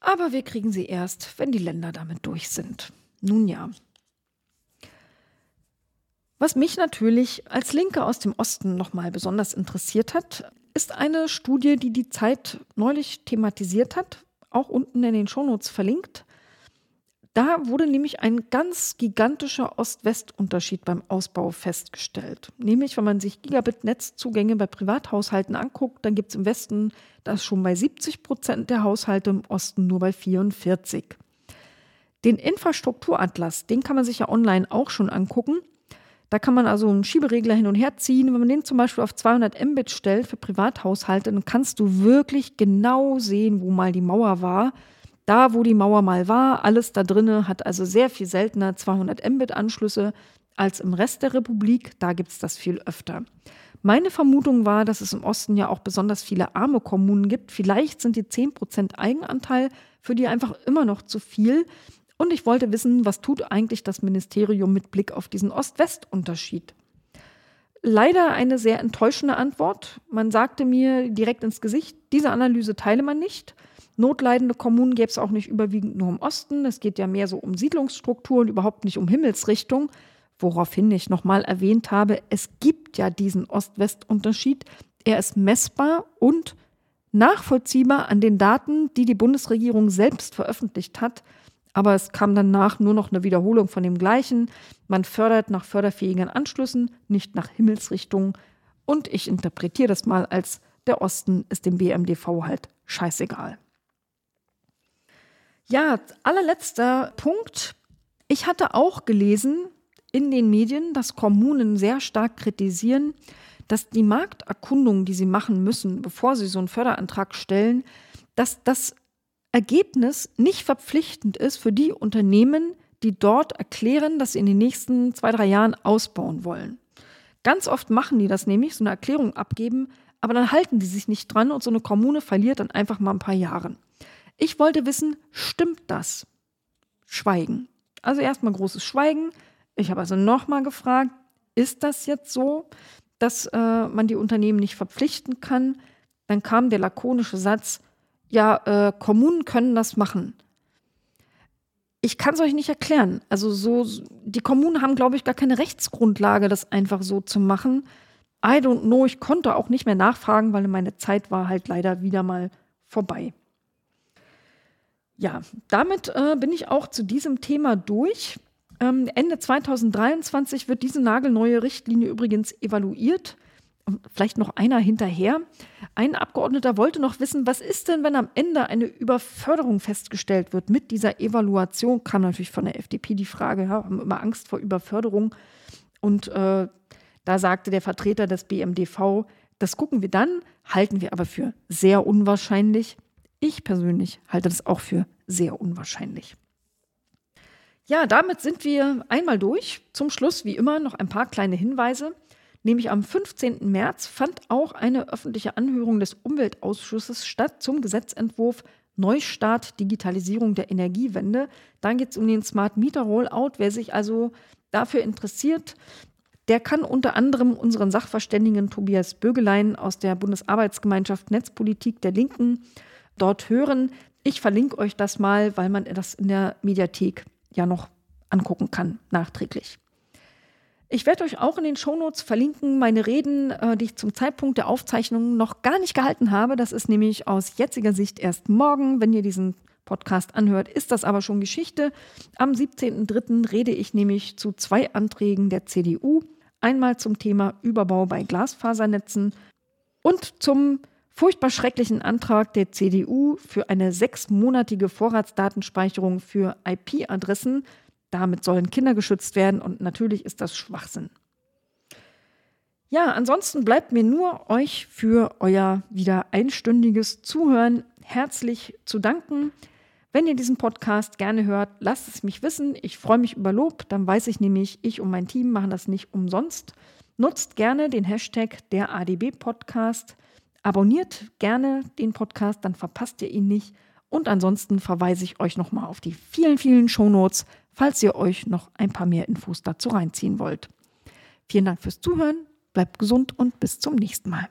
Aber wir kriegen sie erst, wenn die Länder damit durch sind. Nun ja. Was mich natürlich als Linke aus dem Osten nochmal besonders interessiert hat, ist eine Studie, die die Zeit neulich thematisiert hat, auch unten in den Shownotes verlinkt. Da wurde nämlich ein ganz gigantischer Ost-West-Unterschied beim Ausbau festgestellt. Nämlich, wenn man sich Gigabit-Netzzugänge bei Privathaushalten anguckt, dann gibt es im Westen das schon bei 70 Prozent der Haushalte, im Osten nur bei 44. Den Infrastrukturatlas, den kann man sich ja online auch schon angucken. Da kann man also einen Schieberegler hin und her ziehen. Wenn man den zum Beispiel auf 200 Mbit stellt für Privathaushalte, dann kannst du wirklich genau sehen, wo mal die Mauer war da, wo die Mauer mal war, alles da drinne hat also sehr viel seltener 200 Mbit-Anschlüsse als im Rest der Republik. Da gibt es das viel öfter. Meine Vermutung war, dass es im Osten ja auch besonders viele arme Kommunen gibt. Vielleicht sind die 10% Eigenanteil für die einfach immer noch zu viel. Und ich wollte wissen, was tut eigentlich das Ministerium mit Blick auf diesen Ost-West-Unterschied? Leider eine sehr enttäuschende Antwort. Man sagte mir direkt ins Gesicht, diese Analyse teile man nicht. Notleidende Kommunen gäbe es auch nicht überwiegend nur im Osten. Es geht ja mehr so um Siedlungsstrukturen, überhaupt nicht um Himmelsrichtung. Woraufhin ich nochmal erwähnt habe, es gibt ja diesen Ost-West-Unterschied. Er ist messbar und nachvollziehbar an den Daten, die die Bundesregierung selbst veröffentlicht hat. Aber es kam danach nur noch eine Wiederholung von dem Gleichen. Man fördert nach förderfähigen Anschlüssen, nicht nach Himmelsrichtungen. Und ich interpretiere das mal als der Osten ist dem BMDV halt scheißegal. Ja, allerletzter Punkt. Ich hatte auch gelesen in den Medien, dass Kommunen sehr stark kritisieren, dass die Markterkundung, die sie machen müssen, bevor sie so einen Förderantrag stellen, dass das Ergebnis nicht verpflichtend ist für die Unternehmen, die dort erklären, dass sie in den nächsten zwei, drei Jahren ausbauen wollen. Ganz oft machen die das nämlich, so eine Erklärung abgeben, aber dann halten die sich nicht dran und so eine Kommune verliert dann einfach mal ein paar Jahre. Ich wollte wissen, stimmt das? Schweigen. Also erstmal großes Schweigen. Ich habe also nochmal gefragt, ist das jetzt so, dass äh, man die Unternehmen nicht verpflichten kann? Dann kam der lakonische Satz, ja, äh, Kommunen können das machen. Ich kann es euch nicht erklären. Also so, die Kommunen haben, glaube ich, gar keine Rechtsgrundlage, das einfach so zu machen. I don't know, ich konnte auch nicht mehr nachfragen, weil meine Zeit war halt leider wieder mal vorbei. Ja, damit äh, bin ich auch zu diesem Thema durch. Ähm, Ende 2023 wird diese nagelneue Richtlinie übrigens evaluiert. Vielleicht noch einer hinterher. Ein Abgeordneter wollte noch wissen, was ist denn, wenn am Ende eine Überförderung festgestellt wird? Mit dieser Evaluation kam natürlich von der FDP die Frage, ja, haben immer Angst vor Überförderung. Und äh, da sagte der Vertreter des BMDV, das gucken wir dann, halten wir aber für sehr unwahrscheinlich. Ich persönlich halte das auch für sehr unwahrscheinlich. Ja, damit sind wir einmal durch. Zum Schluss, wie immer, noch ein paar kleine Hinweise. Nämlich am 15. März fand auch eine öffentliche Anhörung des Umweltausschusses statt zum Gesetzentwurf Neustart Digitalisierung der Energiewende. Da geht es um den Smart Meter Rollout. Wer sich also dafür interessiert, der kann unter anderem unseren Sachverständigen Tobias Bögelein aus der Bundesarbeitsgemeinschaft Netzpolitik der Linken dort hören. Ich verlinke euch das mal, weil man das in der Mediathek ja noch angucken kann, nachträglich. Ich werde euch auch in den Shownotes verlinken, meine Reden, äh, die ich zum Zeitpunkt der Aufzeichnung noch gar nicht gehalten habe. Das ist nämlich aus jetziger Sicht erst morgen. Wenn ihr diesen Podcast anhört, ist das aber schon Geschichte. Am 17.03. rede ich nämlich zu zwei Anträgen der CDU. Einmal zum Thema Überbau bei Glasfasernetzen und zum furchtbar schrecklichen Antrag der CDU für eine sechsmonatige Vorratsdatenspeicherung für IP-Adressen. Damit sollen Kinder geschützt werden und natürlich ist das Schwachsinn. Ja, ansonsten bleibt mir nur euch für euer wieder einstündiges Zuhören herzlich zu danken. Wenn ihr diesen Podcast gerne hört, lasst es mich wissen. Ich freue mich über Lob. Dann weiß ich nämlich, ich und mein Team machen das nicht umsonst. Nutzt gerne den Hashtag der ADB Podcast. Abonniert gerne den Podcast, dann verpasst ihr ihn nicht. Und ansonsten verweise ich euch nochmal auf die vielen, vielen Shownotes, falls ihr euch noch ein paar mehr Infos dazu reinziehen wollt. Vielen Dank fürs Zuhören, bleibt gesund und bis zum nächsten Mal.